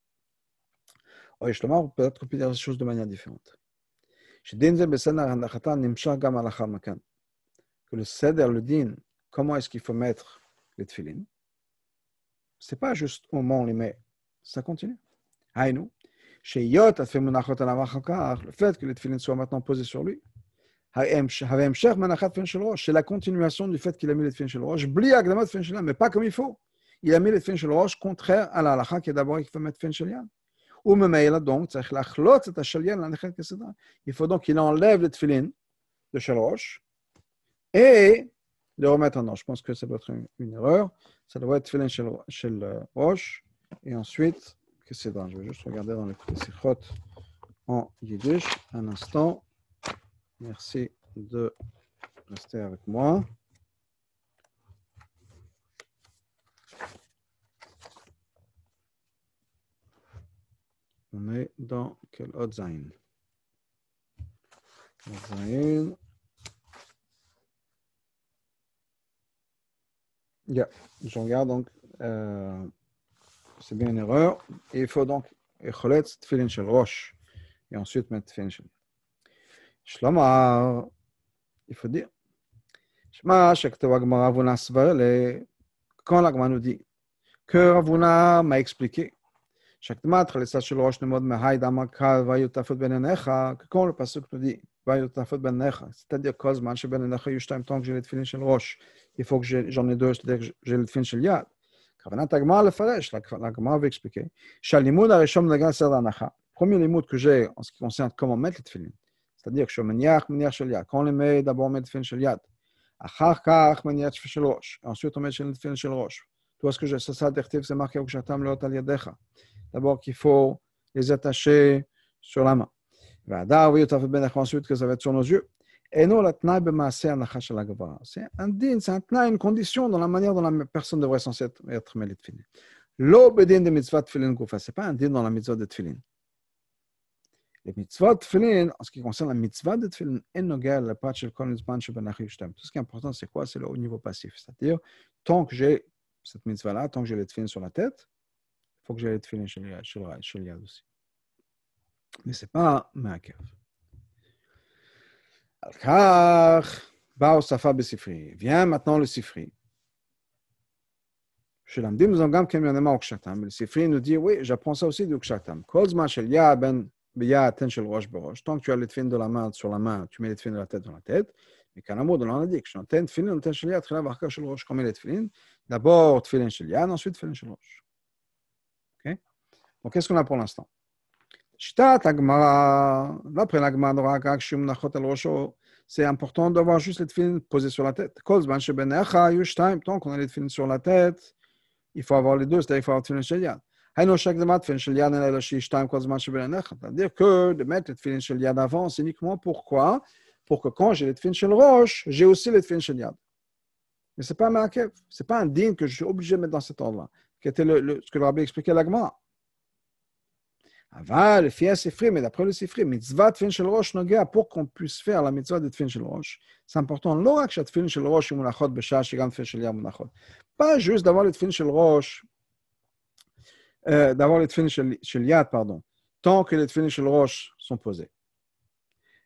A: Oh, Oyesh-Lomar peut-être peut dire les choses de manière différente. Que le seder, le din, comment est-ce qu'il faut mettre les tefilines C'est pas juste au moment où on les met. Ça continue. Aïnou. Chez Yot, le fait que les tefilines soient maintenant posées sur lui c'est la continuation du fait qu'il a mis les tefillin shel roche. Bli agdamat tefillin shel mais pas comme il faut. Il a mis les tefillin shel roche contraire à la halakha qui est d'abord qu'il faut mettre tefillin shel yad. Ou memeila donc, il faut donc qu'il enlève les tefillin de shel roche et le remettre en. Je pense que ça doit être une, erreur. Ça doit être tefillin shel, shel roche et ensuite, que c'est Je vais juste regarder dans les sikhot en yiddish un instant. Merci de rester avec moi. On est dans quel zain Zain. Yeah. Je regarde donc. Euh, c'est bien une erreur. Il faut donc. Et ensuite mettre Tfilin Shel. Shlomar. Il faut dire. Shema Shektev Agmara Avuna Svare. Quand l'Agmara nous dit que Ravuna m'a expliqué שהקדמת חליצה של ראש נמוד מהי דמה קל ויותפות בין עיניך, ככל הפסוק נודי, ויותפות בין עיניך. c'est-à-dire כל זמן שבין עיניך יהיו שתיים טונק של תפילין של ראש, il faut que j'en ai deux, c'est-à-dire j'ai תפילין של יד. כוונת הגמרא לפרש, לגמרא ואקספליקי, שהלימוד הראשון מנגן סדר ההנחה, premier לימוד que j'ai en ce qui concerne comment mettre לתפילין, c'est-à-dire כשהוא מניח, מניח של יד, quand on les met d'abord on met תפילין של יד, אחר כך מניח תפילין של ראש, ensuite on met תפילין של ראש. tout ce que je, ça, ça, c'est marqué au kshatam leot al yadecha. D'abord qu'il faut les attacher sur la main. Ensuite, que ça va être sur nos yeux. Et non, la tnaï b'maaseh anacha la gavara. C'est un din, c'est un tnaï, une condition dans la manière dont la personne devrait censée être, être mêlée de tfilin. Lo bedin de mitzvah tfilin goufa. C'est pas un din dans la mitzvah de tfilin. Les mitzvot de tfilin, en ce qui concerne la mitzvah de tfilin, en nogel la patch el kol nizman shebenach yishtem. Tout ce qui est important, c'est quoi? C'est le haut niveau passif. C'est-à-dire, tant que j'ai cette mitzvah-là, tant que j'ai les tfilin sur la tête, il faut que j'ai les tefilin chez le yad aussi. Mais ce n'est pas Ma'akev. על כך, Ba Safa Besifri. Viens maintenant le Sifri. שלמדים nous גם כן מעולמה וקשתם, ולספרי nous dit, oui, j'apprends ça aussi du וקשתם. כל זמן של יד il y a attention roche. Tant que tu as les tefines de la main sur la main, tu mets les de la tête dans la tête. Mais qu'un amour de l'indiction, ten tefines, on ten chelia, très la chez le roche, comme les tefines. D'abord ensuite Donc qu'est-ce qu'on a pour l'instant? C'est important d'avoir juste les tefines sur la tête. Tant qu'on a les sur la tête, il faut avoir les deux, donc il faut avoir tefines chelian. C'est-à-dire que de mettre les tefilin shel c'est uniquement pourquoi? Pour que quand j'ai les tefilin roche, j'ai aussi les tefilin shel. Mais ce n'est pas un ma'akev, ce n'est pas un digne que je suis obligé de mettre dans cet ordre-là, qui était ce que le rabbi expliquait à l'agma. Avant, le fier sifri, mais d'après le sifri, mitzvah pour qu'on puisse faire la mitzvah de tfin shel rosh, c'est important. Pas juste d'avoir le tfin shel euh, d'avoir les tefilines shel yad, pardon, tant que les tefilines shel roche sont posées.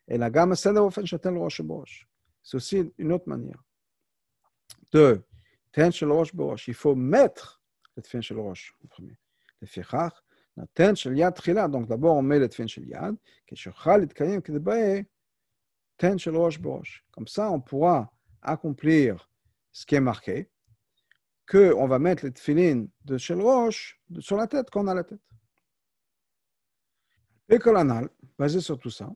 A: Et la gamme c'est seder ofen shetel roche roche. C'est aussi une autre manière. Deux, ten shel roche roche. Il faut mettre les tefilines shel roche en premier. Les fichach, la ten shel yad. Donc d'abord on met les tefilines shel yad, que shechal et kayem kedbae, ten shel roche roche. Comme ça on pourra accomplir ce qui est marqué qu'on va mettre les tefilines de Shel Roche sur la tête qu'on a la tête. Et Kolanal, basé sur tout ça,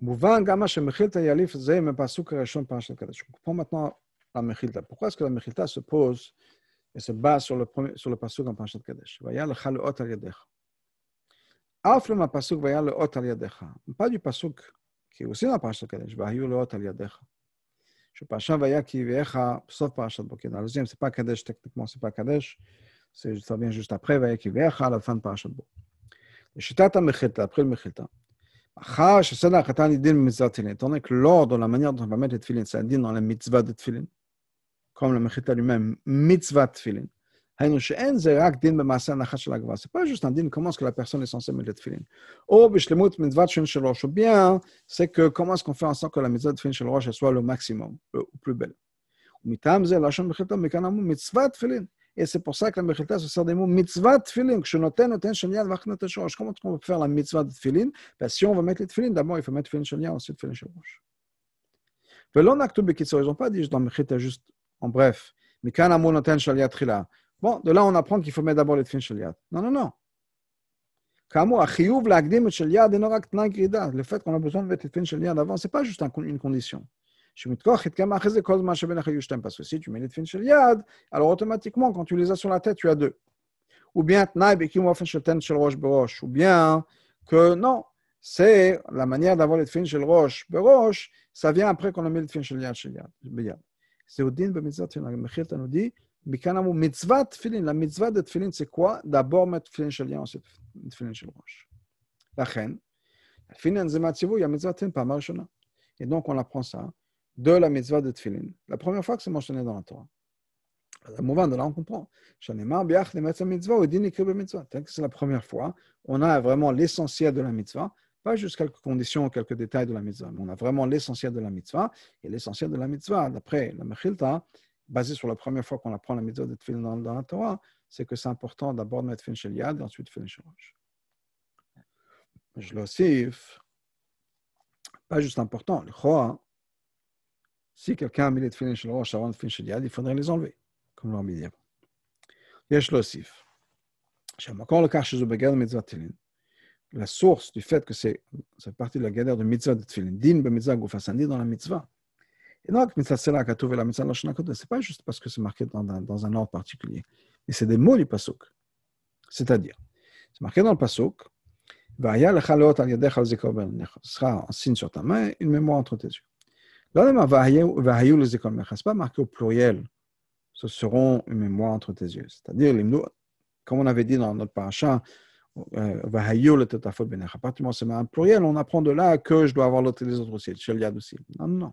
A: Mouvan Gama Yalif Pasuk Rachon Parashat Kadesh. On comprend maintenant la Mechilta. Pourquoi est-ce que la Mechilta se pose et se base sur le, premier, sur le Pasuk en Parashat Kadesh Vayal Chalot Al Yadecha. Aflem Pasuk Vayal Ot Al Yadecha. Pas du Pasuk qui est aussi dans Parashat Kadesh. Vayal Ot Al Yadecha je sais pas, Shavaya sauf Parashat c'est pas Kadesh, techniquement, c'est pas Kadesh. Ça vient juste après, Vaya à la fin de Parashat Le Shitata Mechilta, après le Mechilta. Achar, Shasad Achatan, Idin Mitzvah Tfilin. Étant donné que l'ordre, la manière dont on va mettre les Tfilin, c'est à dire dans la Mitzvah de Tfilin, comme le Mechilta lui-même, Mitzvah Tfilin. C'est pas juste un din, comment est-ce que la personne est censée mettre le tefillin Ou bien, c'est que comment est-ce qu'on fait en sorte que la mitzvah de tefillin shel roche soit le maximum, le plus belle. Et c'est pour ça que la mechilta se sert des mots mitzvah tefillin. Comment est-ce qu'on peut faire la mitzvah de tefillin ben, Si on va mettre les tefillin, d'abord il faut mettre tefillin shel ensuite tefillin shel roche. Ils n'ont pas dit dans mechilta juste en bref. Mikanamu noten shel yatchila. Bon, de là, on apprend qu'il faut mettre d'abord les tefilin shel Non, non, non. Le fait qu'on a besoin de mettre les tefilin shel avant, ce n'est pas juste une condition. Parce que si tu mets les tefilin shel alors automatiquement, quand tu les as sur la tête, tu as deux. Ou bien, ou bien que non, c'est la manière d'avoir les tefilin shel roche ça vient après qu'on a mis les tefilin shel yad. C'est au din, Bemizat, Mechir, nous dit Mitzvah tfilin. La mitzvah de tfilin, c'est quoi D'abord mettre tfilin chez lien, ensuite tfilin chez roche. La reine. Tfilin zemativu, ya mitzvah pas. Et donc, on apprend ça de la mitzvah de tfilin. La première fois que c'est mentionné dans la Torah. Mouvement de là, on comprend. C'est la première fois, on a vraiment l'essentiel de la mitzvah pas juste quelques conditions quelques détails de la mitzvah, mais on a vraiment l'essentiel de la mitzvah. Et l'essentiel de la mitzvah, d'après la Mechilta, basé sur la première fois qu'on apprend la méthode de Tfilin dans, dans, la Torah, c'est que c'est important d'abord de mettre Tfilin chez Yad, ensuite Tfilin chez Rosh. Je pas juste important, le Choa, hein. si quelqu'un a mis les Tfilin chez Rosh avant Tfilin chez Yad, il faudrait les enlever, comme l'on dit. Je l'ossif. Encore le cas chez Zubagad Mitzvah Tfilin. La source du fait que c'est partie de la galère de Mitzvah de Tfilin, din be Mitzvah Gufasandi dans la Mitzvah. Et donc, mitzvah sela katouv et la hakodesh, c'est pas juste parce que c'est marqué dans dans un ordre particulier, mais c'est des mots du pasuk. C'est-à-dire, c'est marqué dans le pasuk, va'aya lecha leot al al ben ce sera un signe sur ta main, une mémoire entre tes yeux. Là, c'est pas marqué au pluriel. Ce seront une mémoire entre tes yeux. C'est-à-dire, comme on avait dit dans notre paracha, à partir du moment où c'est un pluriel, on apprend de là que je dois avoir l'autre les autres aussi, Yad aussi. Non, non.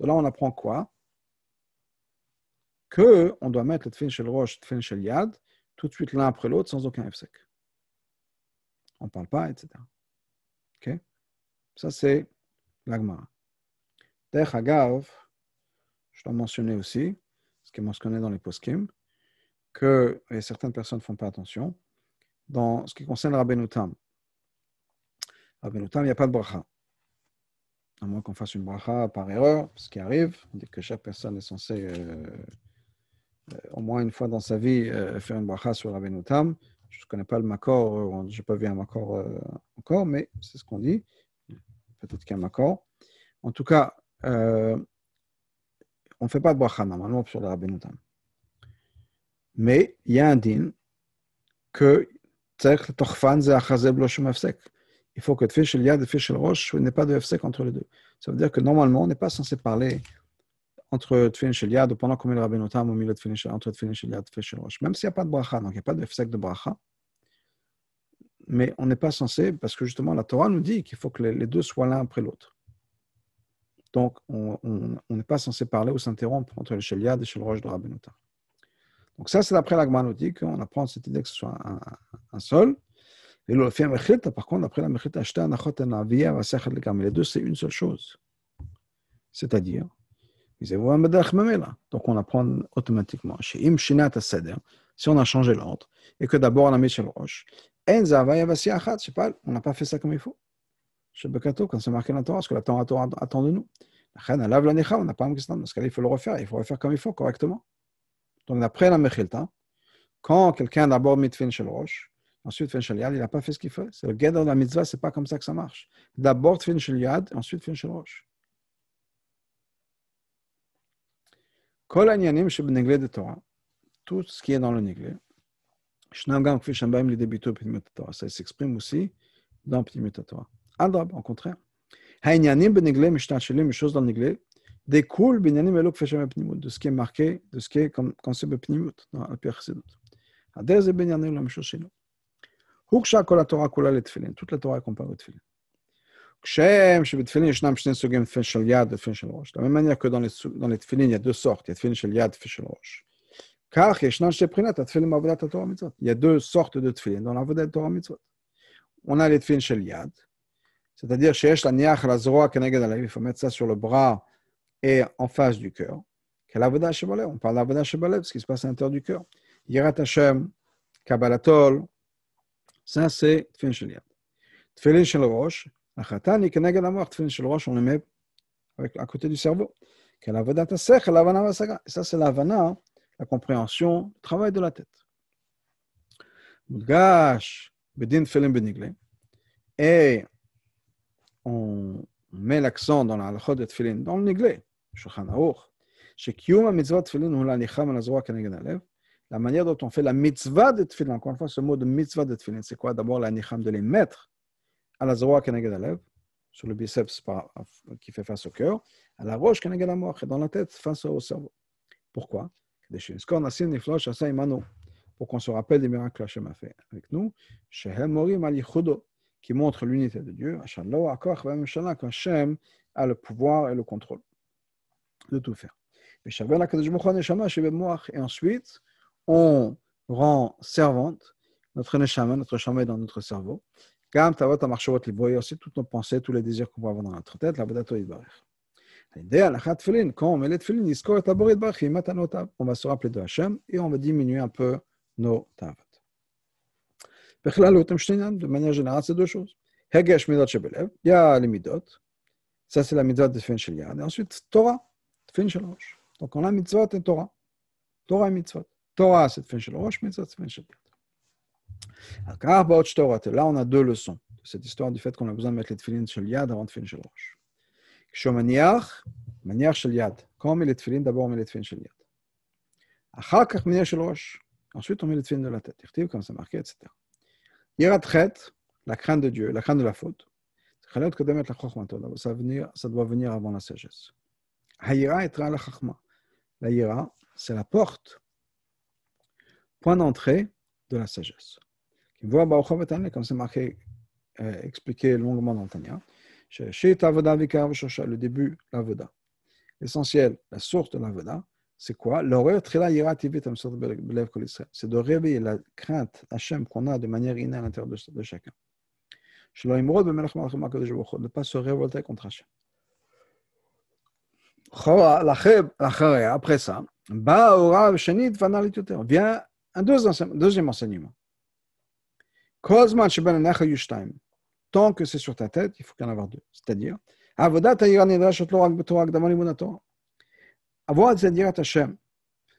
A: Là on apprend quoi? Que on doit mettre le tfilin shel rosh, le tfilin shel yad, tout de suite l'un après l'autre sans aucun efsek. On ne parle pas, etc. Ok? Ça, c'est l'agmara. D'ailleurs, Agav, je dois mentionner aussi, ce qui est mentionné dans les poskim, que et certaines personnes ne font pas attention. Dans ce qui concerne Rabbeinu Tam, Rabbeinu Tam, il n'y a pas de bracha. À moins qu'on fasse une bracha par erreur, ce qui arrive, dit que chaque personne est censée, euh, euh, au moins une fois dans sa vie, euh, faire une bracha sur Rabbeinu Tam. Je ne connais pas le makor, je n'ai pas vu un makor encore, mais c'est ce qu'on dit. Peut-être qu'il y a un makor. En tout cas, on ne fait pas de bracha normalement sur le Rabbeinu Tam. Mais il y a un din que il faut que Tfil Shel Yad et Tfil Shel Rosh n'ait pas de Efsek entre les deux. Ça veut dire que normalement, on n'est pas censé parler entre Tfilin Shel Yad ou pendant qu'on met le au milieu de entre et Tfilin Shel Rosh. Même s'il n'y a pas de bracha, donc il n'y a pas de Efsek de bracha. Mais on n'est pas censé, parce que justement la Torah nous dit qu'il faut que les, deux soient l'un après l'autre. Donc on n'est pas censé parler ou s'interrompre entre le Shel Yad et le Rosh de Rabbeinu Tam. Donc ça, c'est d'après la Gmanouti qu'on apprend cette idée que ce soit un, un seul. Par contre, après la. Les deux, c'est une seule chose. C'est-à-dire, donc on apprend automatiquement. Chez si on a changé l'ordre, et que d'abord on a mis chez le roche, on n'a pas fait ça comme il faut. Chez quand c'est marqué dans la ce que la attend de nous. On n'a pas un question, parce qu'il faut le refaire, il faut refaire comme il faut, correctement. Donc, d'après la quand quelqu'un d'abord mit fin shel roche, ensuite fin shel yad, il n'a pas fait ce qu'il fait. C'est le guet de la mitzvah, c'est pas comme ça que ça marche. D'abord fin shel yad, ensuite fin shel roche. Kol anyanim shebenegle de Torah, tout ce qui est dans le néglé, shnagam kfi shambaim li debito pnimut Torah, ça s'exprime aussi dans pnimut Torah. Adrab, au contraire. Hainyanim benegle mishtat shelim, les choses dans le néglé, découle binyanim elok feshem pnimut, de ce qui est marqué, de ce qui est comme concept pnimut dans la pierre chassidut. Adez ze binyanim la mishos shelo. Huksha kol Torah kula le tefillin, toute la Torah est comparée au. De la même manière que dans les, il y a deux sortes. Il y a yad. Il y a deux sortes de tefillin dans Torah. On a les tefillin c'est-à-dire la il faut mettre ça sur le bras et en face du cœur. On parle d'avodat shebalev, ce qui se passe à l'intérieur du cœur. ça c'est תפילין של יד. תפילין של ראש, החתן כנגד המוח, תפילין של ראש, on le met à côté du cerveau. Quelle avodat השכל, להבנה והשגה. Ça, c'est l'avana, la compréhension, le travail de la tête. מודגש בדין תפילין בנגלה, et on met l'accent dans la halachot de תפילין, dans le נגלה, שולחן ערוך, שקיום המצוות תפילין הוא להניחם על הזרוע כנגד הלב, la manière dont on fait la mitzvah de tefillin, encore une fois, ce mot de mitzvah de tefillin, c'est quoi? D'abord, la nicham de les mettre à la alev, sur le biceps qui fait face au cœur, à la roche et dans la tête face au cerveau. Pourquoi? Pour qu'on se rappelle des miracles que Hachem a fait avec nous, qui montre l'unité de Dieu, qu'Hachem a le pouvoir et le contrôle de tout faire. Et ensuite, on rend servante notre neshama, notre neshama est dans notre cerveau. Gam tavat amarshovat liboyer, aussi toutes nos pensées, tous les désirs qu'on peut avoir dans notre tête, la vodato yidbarech. Quand on met les tefillin, iskor et aborit barach, yimatan On va se rappeler de Hachem et on va diminuer un peu nos tavat. De manière générale, c'est deux choses. Hegesh midot shebelev, il y a les midot. Ça, c'est la mitzvah de Tfin Shel Et ensuite, Torah, Tfin Shel Donc, on a mitzvot et Torah. Torah et mitzvot. Torah, c'est fin shel roche, mitzvah, c'est fin shel Torah. Là, on a deux leçons de cette histoire du fait qu'on a besoin de mettre les tefillin shel yad avant tefillin shel roche. Kshomaniach, maniach shel yad. Quand on met les tefillin, d'abord on met les tefillin shel yad. Achakach maniach shel roche. Ensuite, on met les tefillin de la tête. Irtiv, comme ça marqué, etc. Yiratret, la crainte de Dieu, la crainte de la faute. Ça, venir, ça doit venir avant la sagesse. Hayira etra la chachma. La yira, c'est la porte point d'entrée de la sagesse. Comme c'est marqué, euh, expliqué longuement dans le Tanya, le début, l'avoda. L'essentiel, la source de l'avoda, c'est quoi? C'est de réveiller la crainte Hachem qu'on a de manière innée à l'intérieur de, de chacun. Ne pas se révolter contre Hachem. Après ça, vient un deuxième enseignement. Tant que c'est sur ta tête, il faut qu'il y en ait deux. C'est-à-dire, avoir Zedirat Hashem,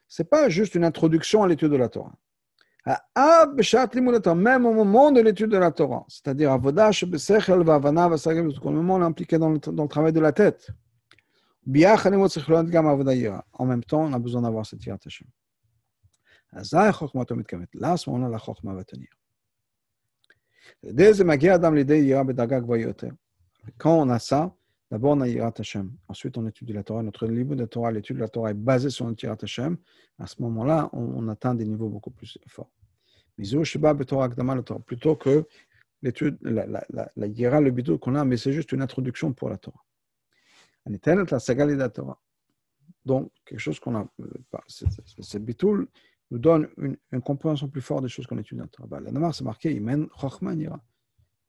A: ce n'est pas juste une introduction à l'étude de la Torah. Même au moment de l'étude de la Torah, c'est-à-dire au moment où on est impliqué dans le, dans le travail de la tête. En même temps, on a besoin d'avoir cette Yirat Hashem. Là, à ce moment-là, la Chokhmah va tenir. Quand on a ça, D'abord, on a Yirat Hashem. Ensuite, on étudie la Torah. Notre niveau de Torah, l'étude de la Torah est basée sur notre Yirat Hashem. À ce moment-là, on, atteint des niveaux beaucoup plus forts. Plutôt que l'étude, la, la, la, la Yira, le bidou qu'on a, mais c'est juste une introduction pour la Torah. la Torah. Donc, quelque chose qu'on a. Ce bitoul nous donne une, une, compréhension plus forte des choses qu'on étudie dans la Torah. La Namar, c'est marqué, il mène Chochma Yira.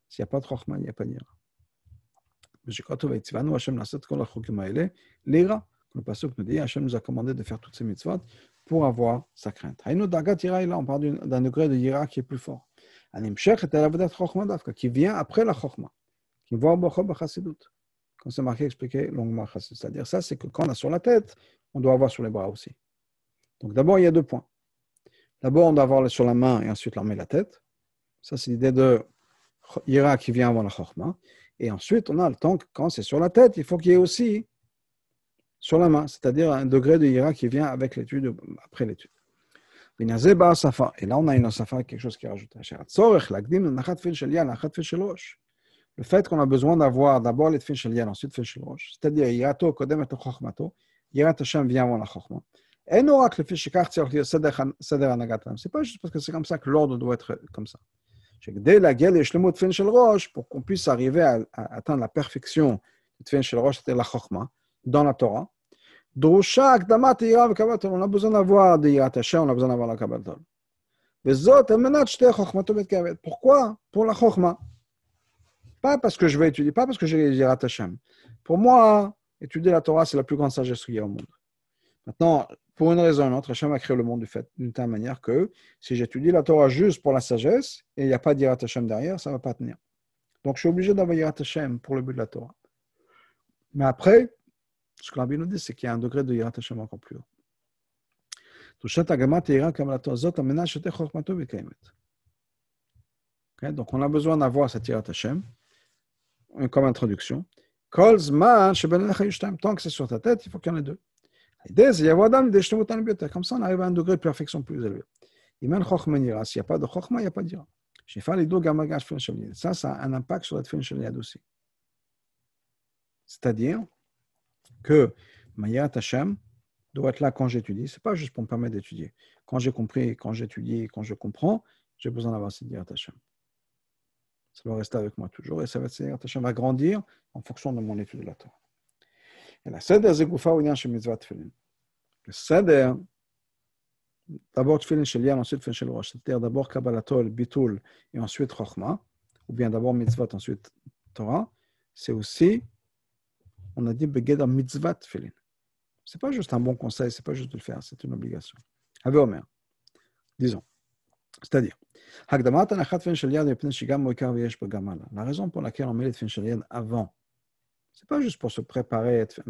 A: S'il n'y a pas de Chochma, il n'y a pas de Yira. Le passage nous dit Hachem nous a commandé de faire toutes ces mitzvot pour avoir sa crainte. On parle d'un degré de Yira qui est plus fort. Qui vient après la Chokhmah, qui voit Chassidut. Comme c'est marqué, expliqué longuement C'est-à-dire, ça, c'est que quand on a sur la tête, on doit avoir sur les bras aussi. Donc d'abord, il y a deux points. D'abord, on doit avoir sur la main et ensuite l'armer la tête. Ça, c'est l'idée de Yira qui vient avant la Chokhmah. Et ensuite, on a le temps que quand c'est sur la tête, il faut qu'il y ait aussi sur la main, c'est-à-dire un degré de ira qui vient avec l'étude, après l'étude. Et là, on a une safa, quelque chose qui est rajouté. Le fait qu'on a besoin d'avoir d'abord les shel ensuite tfil shel rosh, c'est-à-dire yirato kodem et chokhmato, yirat Hashem vient avant la chokhma. Et le anagatam. C'est pas juste parce que c'est comme ça que l'ordre doit être comme ça dès la gueule et fin shel roche, pour qu'on puisse arriver à, atteindre la perfection de fin shel roche, c'était la chokma, dans la Torah. On a besoin d'avoir des yirat on a besoin d'avoir la kabbalah. Pourquoi Pour la chokma. Pas parce que je vais étudier, pas parce que j'ai Hashem. Pour moi, étudier la Torah, c'est la plus grande sagesse qu'il y a au monde. Maintenant, pour une raison ou une autre, Hachem a créé le monde d'une telle manière que si j'étudie la Torah juste pour la sagesse et il n'y a pas d'Irat Hashem derrière, ça ne va pas tenir. Donc je suis obligé d'avoir Irat Hashem pour le but de la Torah. Mais après, ce que l'Abbi nous dit, c'est qu'il y a un degré de Irat Hashem encore plus haut. donc on a besoin d'avoir cette Irat Hashem comme introduction. Tant que c'est sur ta tête, il faut qu'il y en ait deux. Comme ça, on arrive à un degré de perfection plus élevé. S'il n'y a pas de chokhma, il n'y a pas dira. Ça, ça a un impact sur la tfin aussi. C'est-à-dire que Mayat Hashem doit être là quand j'étudie. Ce n'est pas juste pour me permettre d'étudier. Quand j'ai compris, quand j'étudie, quand je comprends, j'ai besoin d'avoir cette Yirat Hashem. Ça doit rester avec moi toujours et ça va, va grandir en fonction de mon étude de la Torah. אלא סדר זה גופה הוא עניין של מצוות תפילין. בסדר, d'abord tefillin shel yam, ensuite tefillin shel rosh, c'est-à-dire d'abord kabbalatol, bitul, et ensuite chokhma, ou bien d'abord mitzvot, ensuite Torah, c'est aussi, on a dit beged mitzvah tefillin. C'est pas juste un bon conseil, c'est pas juste de le faire, c'est une obligation. Avec Omer, disons, c'est-à-dire, la raison pour laquelle on met les tefillin shel avant c'est pas juste pour se préparer, être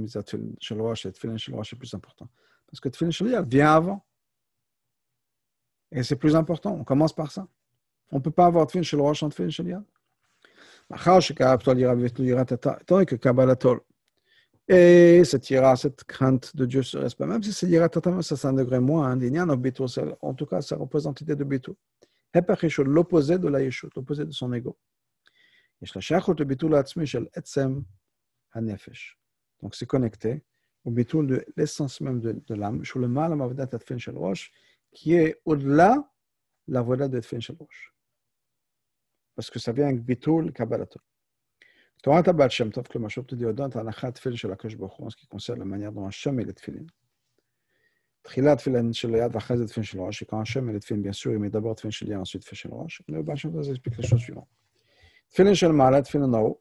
A: shel rosh, et tefillin shel rosh, c'est plus important. Parce que tefillin shel vient avant. Et c'est plus important. On commence par ça. On ne peut pas avoir tefillin shel rosh sans tefillin shel yad. Tant que Kabbalatol, et cette ira, cette crainte de Dieu se reste pas, même si c'est ira totalement, ça c'est un degré moins, hein, en tout cas, ça représente l'idée de Bitou. L'opposé de la Yeshut, l'opposé de son ego. יש לה שייכות לביטול העצמי של עצם הנפש. Donc c'est connecté au ביטול de l'essence même de, de l'âme, שהוא למעלה מעבודת התפילין של ראש, qui est au-delà לעבודת התפילין של ראש. parce que ça vient avec ביטול קבלתו. תורת הבעל שם טוב, כלומר, שוב תדיודות, ההנחת תפילין של הקדוש ברוך הוא, en ce qui concerne la manière dont Hachem met les תפילין. תחילת תפילין של יד ואחרי זה תפילין של ראש, שכאן השם met les תפילין, bien sûr, il met d'abord תפילין של יד, ensuite תפילין של ראש. le בעל שם טוב, זה explique les choses suivantes. תפילין של מעלה, תפילין נאור,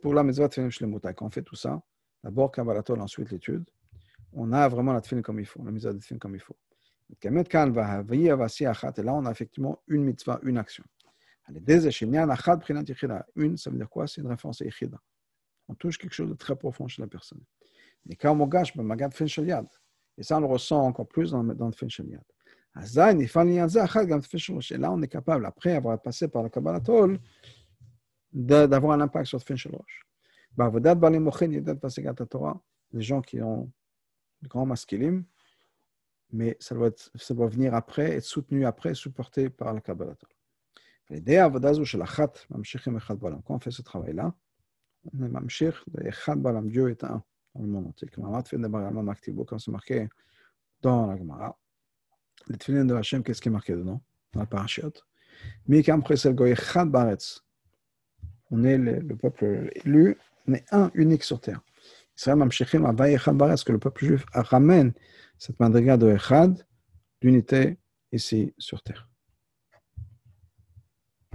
A: pour la Quand on fait tout ça, d'abord Kabbalah ensuite l'étude, on a vraiment la tefilin comme il faut, la mitzvah de tefilin comme il faut. Et là, on a effectivement une mitzvah, une action. Une, ça veut dire quoi? C'est une référence à Yichida. On touche quelque chose de très profond chez la personne. Yad. Et ça, on le ressent encore plus dans, dans le fin. Et là, on est capable, après avoir passé par le Kabbalah Tol, d'avoir un impact sur le fin shel rosh. Les gens qui ont le grand masculine, mais ça doit, être, ça doit venir après, être soutenu après, supporté par le Kabbalah. Quand on fait ce travail-là, on est balam, Dieu est un dans le monde entier. Comme c'est marqué dans la Gemara. Les tefillin de Hachem, qu'est-ce qui est marqué dedans? Dans la parashiot. Mikam Chesel Goy Echad Baretz. On est le, le, peuple élu, on est un unique sur terre. Israël Mamshechim Baretz, que le peuple juif ramène cette madriga de Echad, d'unité ici sur terre?